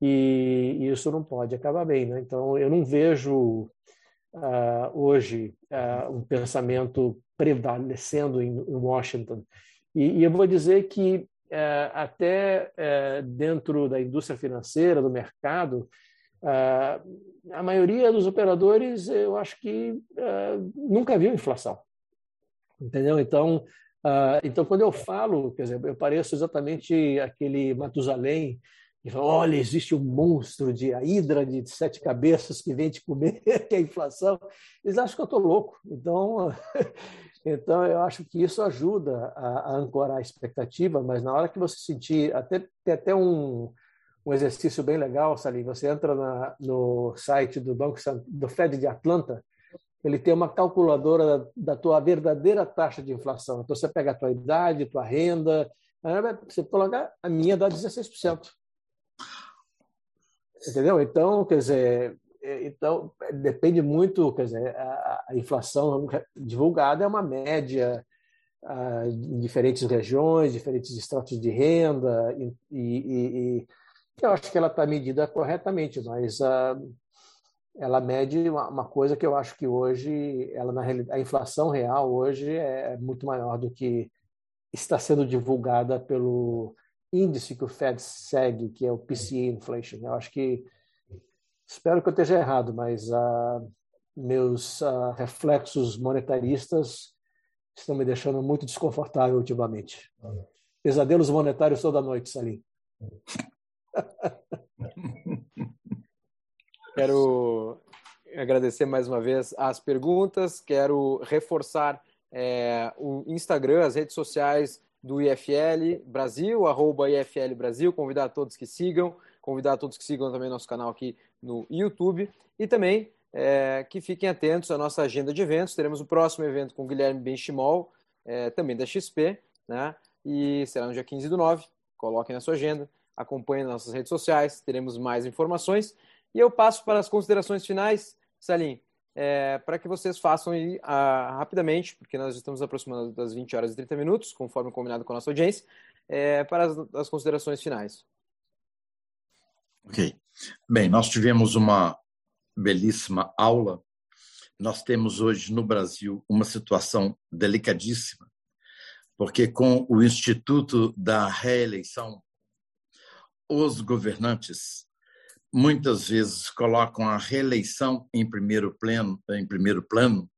e, e, isso não pode acabar bem. Né? Então, eu não vejo uh, hoje um pensamento prevalecendo em, em Washington. E, e, eu vou dizer que até dentro da indústria financeira, do mercado, Uh, a maioria dos operadores, eu acho que uh, nunca viu inflação. Entendeu? Então, uh, então, quando eu falo, quer dizer, eu pareço exatamente aquele Matusalém que fala, olha, existe um monstro de a hidra de sete cabeças que vem te comer, que é a inflação. Eles acham que eu estou louco. Então, então, eu acho que isso ajuda a, a ancorar a expectativa, mas na hora que você sentir, até, até um, um exercício bem legal, Salim. Você entra na, no site do Banco do Fed de Atlanta, ele tem uma calculadora da, da tua verdadeira taxa de inflação. Então você pega a tua idade, tua renda, você coloca a minha dá 16%. Entendeu? Então, quer dizer, é, então depende muito, quer dizer, a, a inflação divulgada é uma média uh, em diferentes regiões, diferentes estratos de renda e, e, e eu acho que ela está medida corretamente, mas uh, ela mede uma, uma, coisa que eu acho que hoje, ela na a inflação real hoje é muito maior do que está sendo divulgada pelo índice que o Fed segue, que é o PCE inflation. Eu acho que espero que eu esteja errado, mas uh, meus uh, reflexos monetaristas estão me deixando muito desconfortável ultimamente. Pesadelos monetários toda noite, Salim. Quero agradecer mais uma vez as perguntas, quero reforçar é, o Instagram, as redes sociais do IFL Brasil, arroba IFL Brasil, convidar a todos que sigam, convidar a todos que sigam também nosso canal aqui no YouTube e também é, que fiquem atentos à nossa agenda de eventos. Teremos o próximo evento com o Guilherme Benchimol, é, também da XP, né? e será no dia 15 do 9. Coloquem na sua agenda, acompanhem nas nossas redes sociais, teremos mais informações. E eu passo para as considerações finais, Salim, é, para que vocês façam aí, a, rapidamente, porque nós estamos aproximando das 20 horas e 30 minutos, conforme combinado com a nossa audiência, é, para as, as considerações finais. Ok. Bem, nós tivemos uma belíssima aula. Nós temos hoje no Brasil uma situação delicadíssima, porque com o Instituto da Reeleição, os governantes muitas vezes colocam a reeleição em primeiro plano, em primeiro plano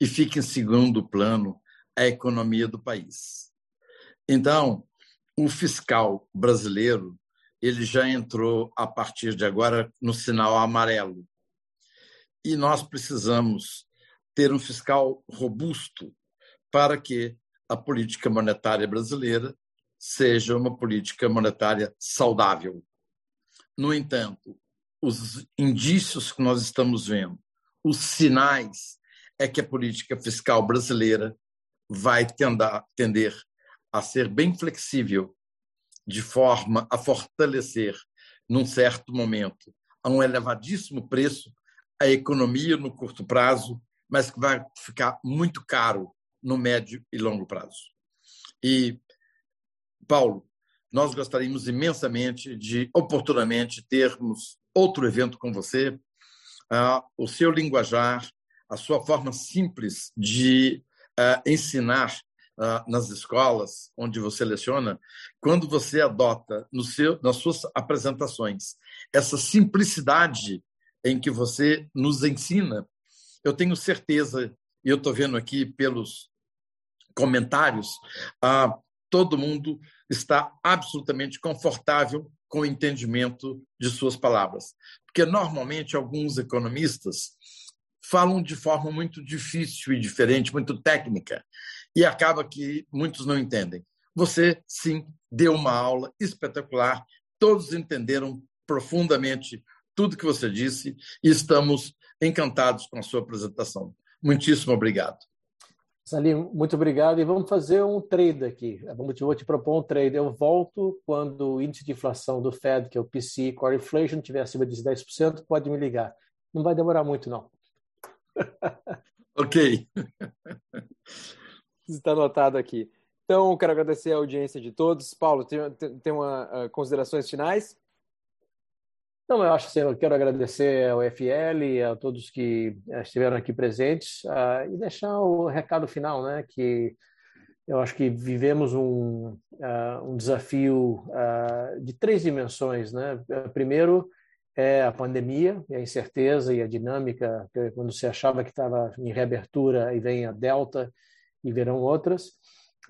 e fica em segundo plano a economia do país. Então, o fiscal brasileiro ele já entrou a partir de agora no sinal amarelo. E nós precisamos ter um fiscal robusto para que a política monetária brasileira seja uma política monetária saudável. No entanto, os indícios que nós estamos vendo, os sinais, é que a política fiscal brasileira vai tender a ser bem flexível, de forma a fortalecer, num certo momento, a um elevadíssimo preço, a economia no curto prazo, mas que vai ficar muito caro no médio e longo prazo. E, Paulo, nós gostaríamos imensamente de, oportunamente, termos outro evento com você. Ah, o seu linguajar, a sua forma simples de ah, ensinar ah, nas escolas onde você leciona, quando você adota no seu, nas suas apresentações essa simplicidade em que você nos ensina, eu tenho certeza, e eu estou vendo aqui pelos comentários, ah, todo mundo está absolutamente confortável com o entendimento de suas palavras. Porque, normalmente, alguns economistas falam de forma muito difícil e diferente, muito técnica, e acaba que muitos não entendem. Você, sim, deu uma aula espetacular, todos entenderam profundamente tudo que você disse e estamos encantados com a sua apresentação. Muitíssimo obrigado. Salim, muito obrigado. E vamos fazer um trade aqui. Vamos, vou te propor um trade. Eu volto quando o índice de inflação do Fed, que é o PCE Core Inflation, estiver acima de 10%, pode me ligar. Não vai demorar muito, não. ok. Está anotado aqui. Então, quero agradecer a audiência de todos. Paulo, tem, tem uma, uh, considerações finais? Não, eu acho assim, eu quero agradecer ao FL, a todos que eh, estiveram aqui presentes uh, e deixar o recado final, né, que eu acho que vivemos um, uh, um desafio uh, de três dimensões, né? Primeiro é a pandemia, e a incerteza e a dinâmica, quando você achava que estava em reabertura e vem a delta e virão outras.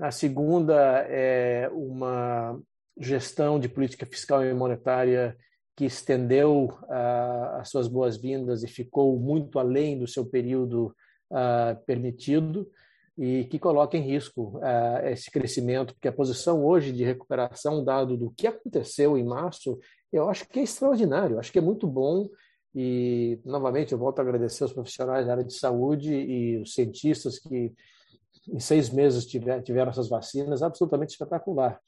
A segunda é uma gestão de política fiscal e monetária que estendeu uh, as suas boas-vindas e ficou muito além do seu período uh, permitido e que coloca em risco uh, esse crescimento, porque a posição hoje de recuperação, dado do que aconteceu em março, eu acho que é extraordinário, acho que é muito bom e, novamente, eu volto a agradecer os profissionais da área de saúde e os cientistas que em seis meses tiveram essas vacinas, absolutamente espetacular.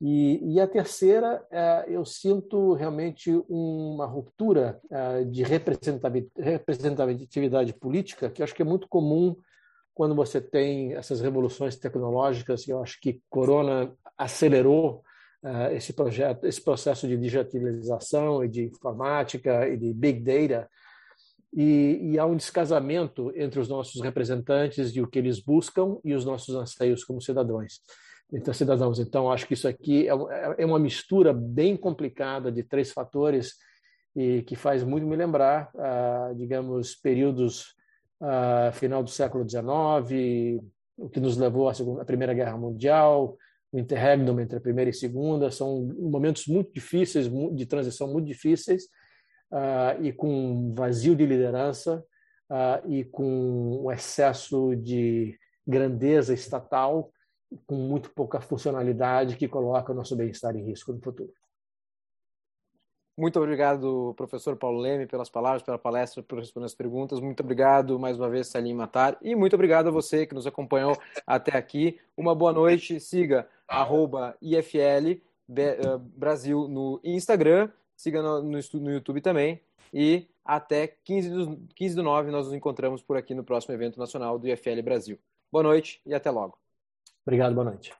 E, e a terceira, é, eu sinto realmente uma ruptura é, de representatividade política, que acho que é muito comum quando você tem essas revoluções tecnológicas. Eu acho que Corona acelerou é, esse projeto, esse processo de digitalização e de informática e de big data, e, e, há um descasamento entre os nossos representantes e o que eles buscam e os nossos anseios como cidadãos. Então, cidadãos. Então, acho que isso aqui é, é uma mistura bem complicada de três fatores e que faz muito me lembrar, ah, digamos, períodos ah, final do século XIX, o que nos levou à, segunda, à Primeira Guerra Mundial, o interregnum entre a primeira e a segunda, são momentos muito difíceis, de transição muito difíceis, uh, e com vazio de liderança uh, e com um excesso de grandeza estatal, com muito pouca funcionalidade que coloca o nosso bem-estar em risco no futuro. Muito obrigado, professor Paulo Leme, pelas palavras, pela palestra, por responder as perguntas. Muito obrigado mais uma vez, Salim Matar. E muito obrigado a você que nos acompanhou até aqui. Uma boa noite. Siga IFL eh, Brasil no Instagram. Siga no, no, no YouTube também. E até 15 do, 15 do 9 nós nos encontramos por aqui no próximo evento nacional do IFL Brasil. Boa noite e até logo. Obrigado, boa noite.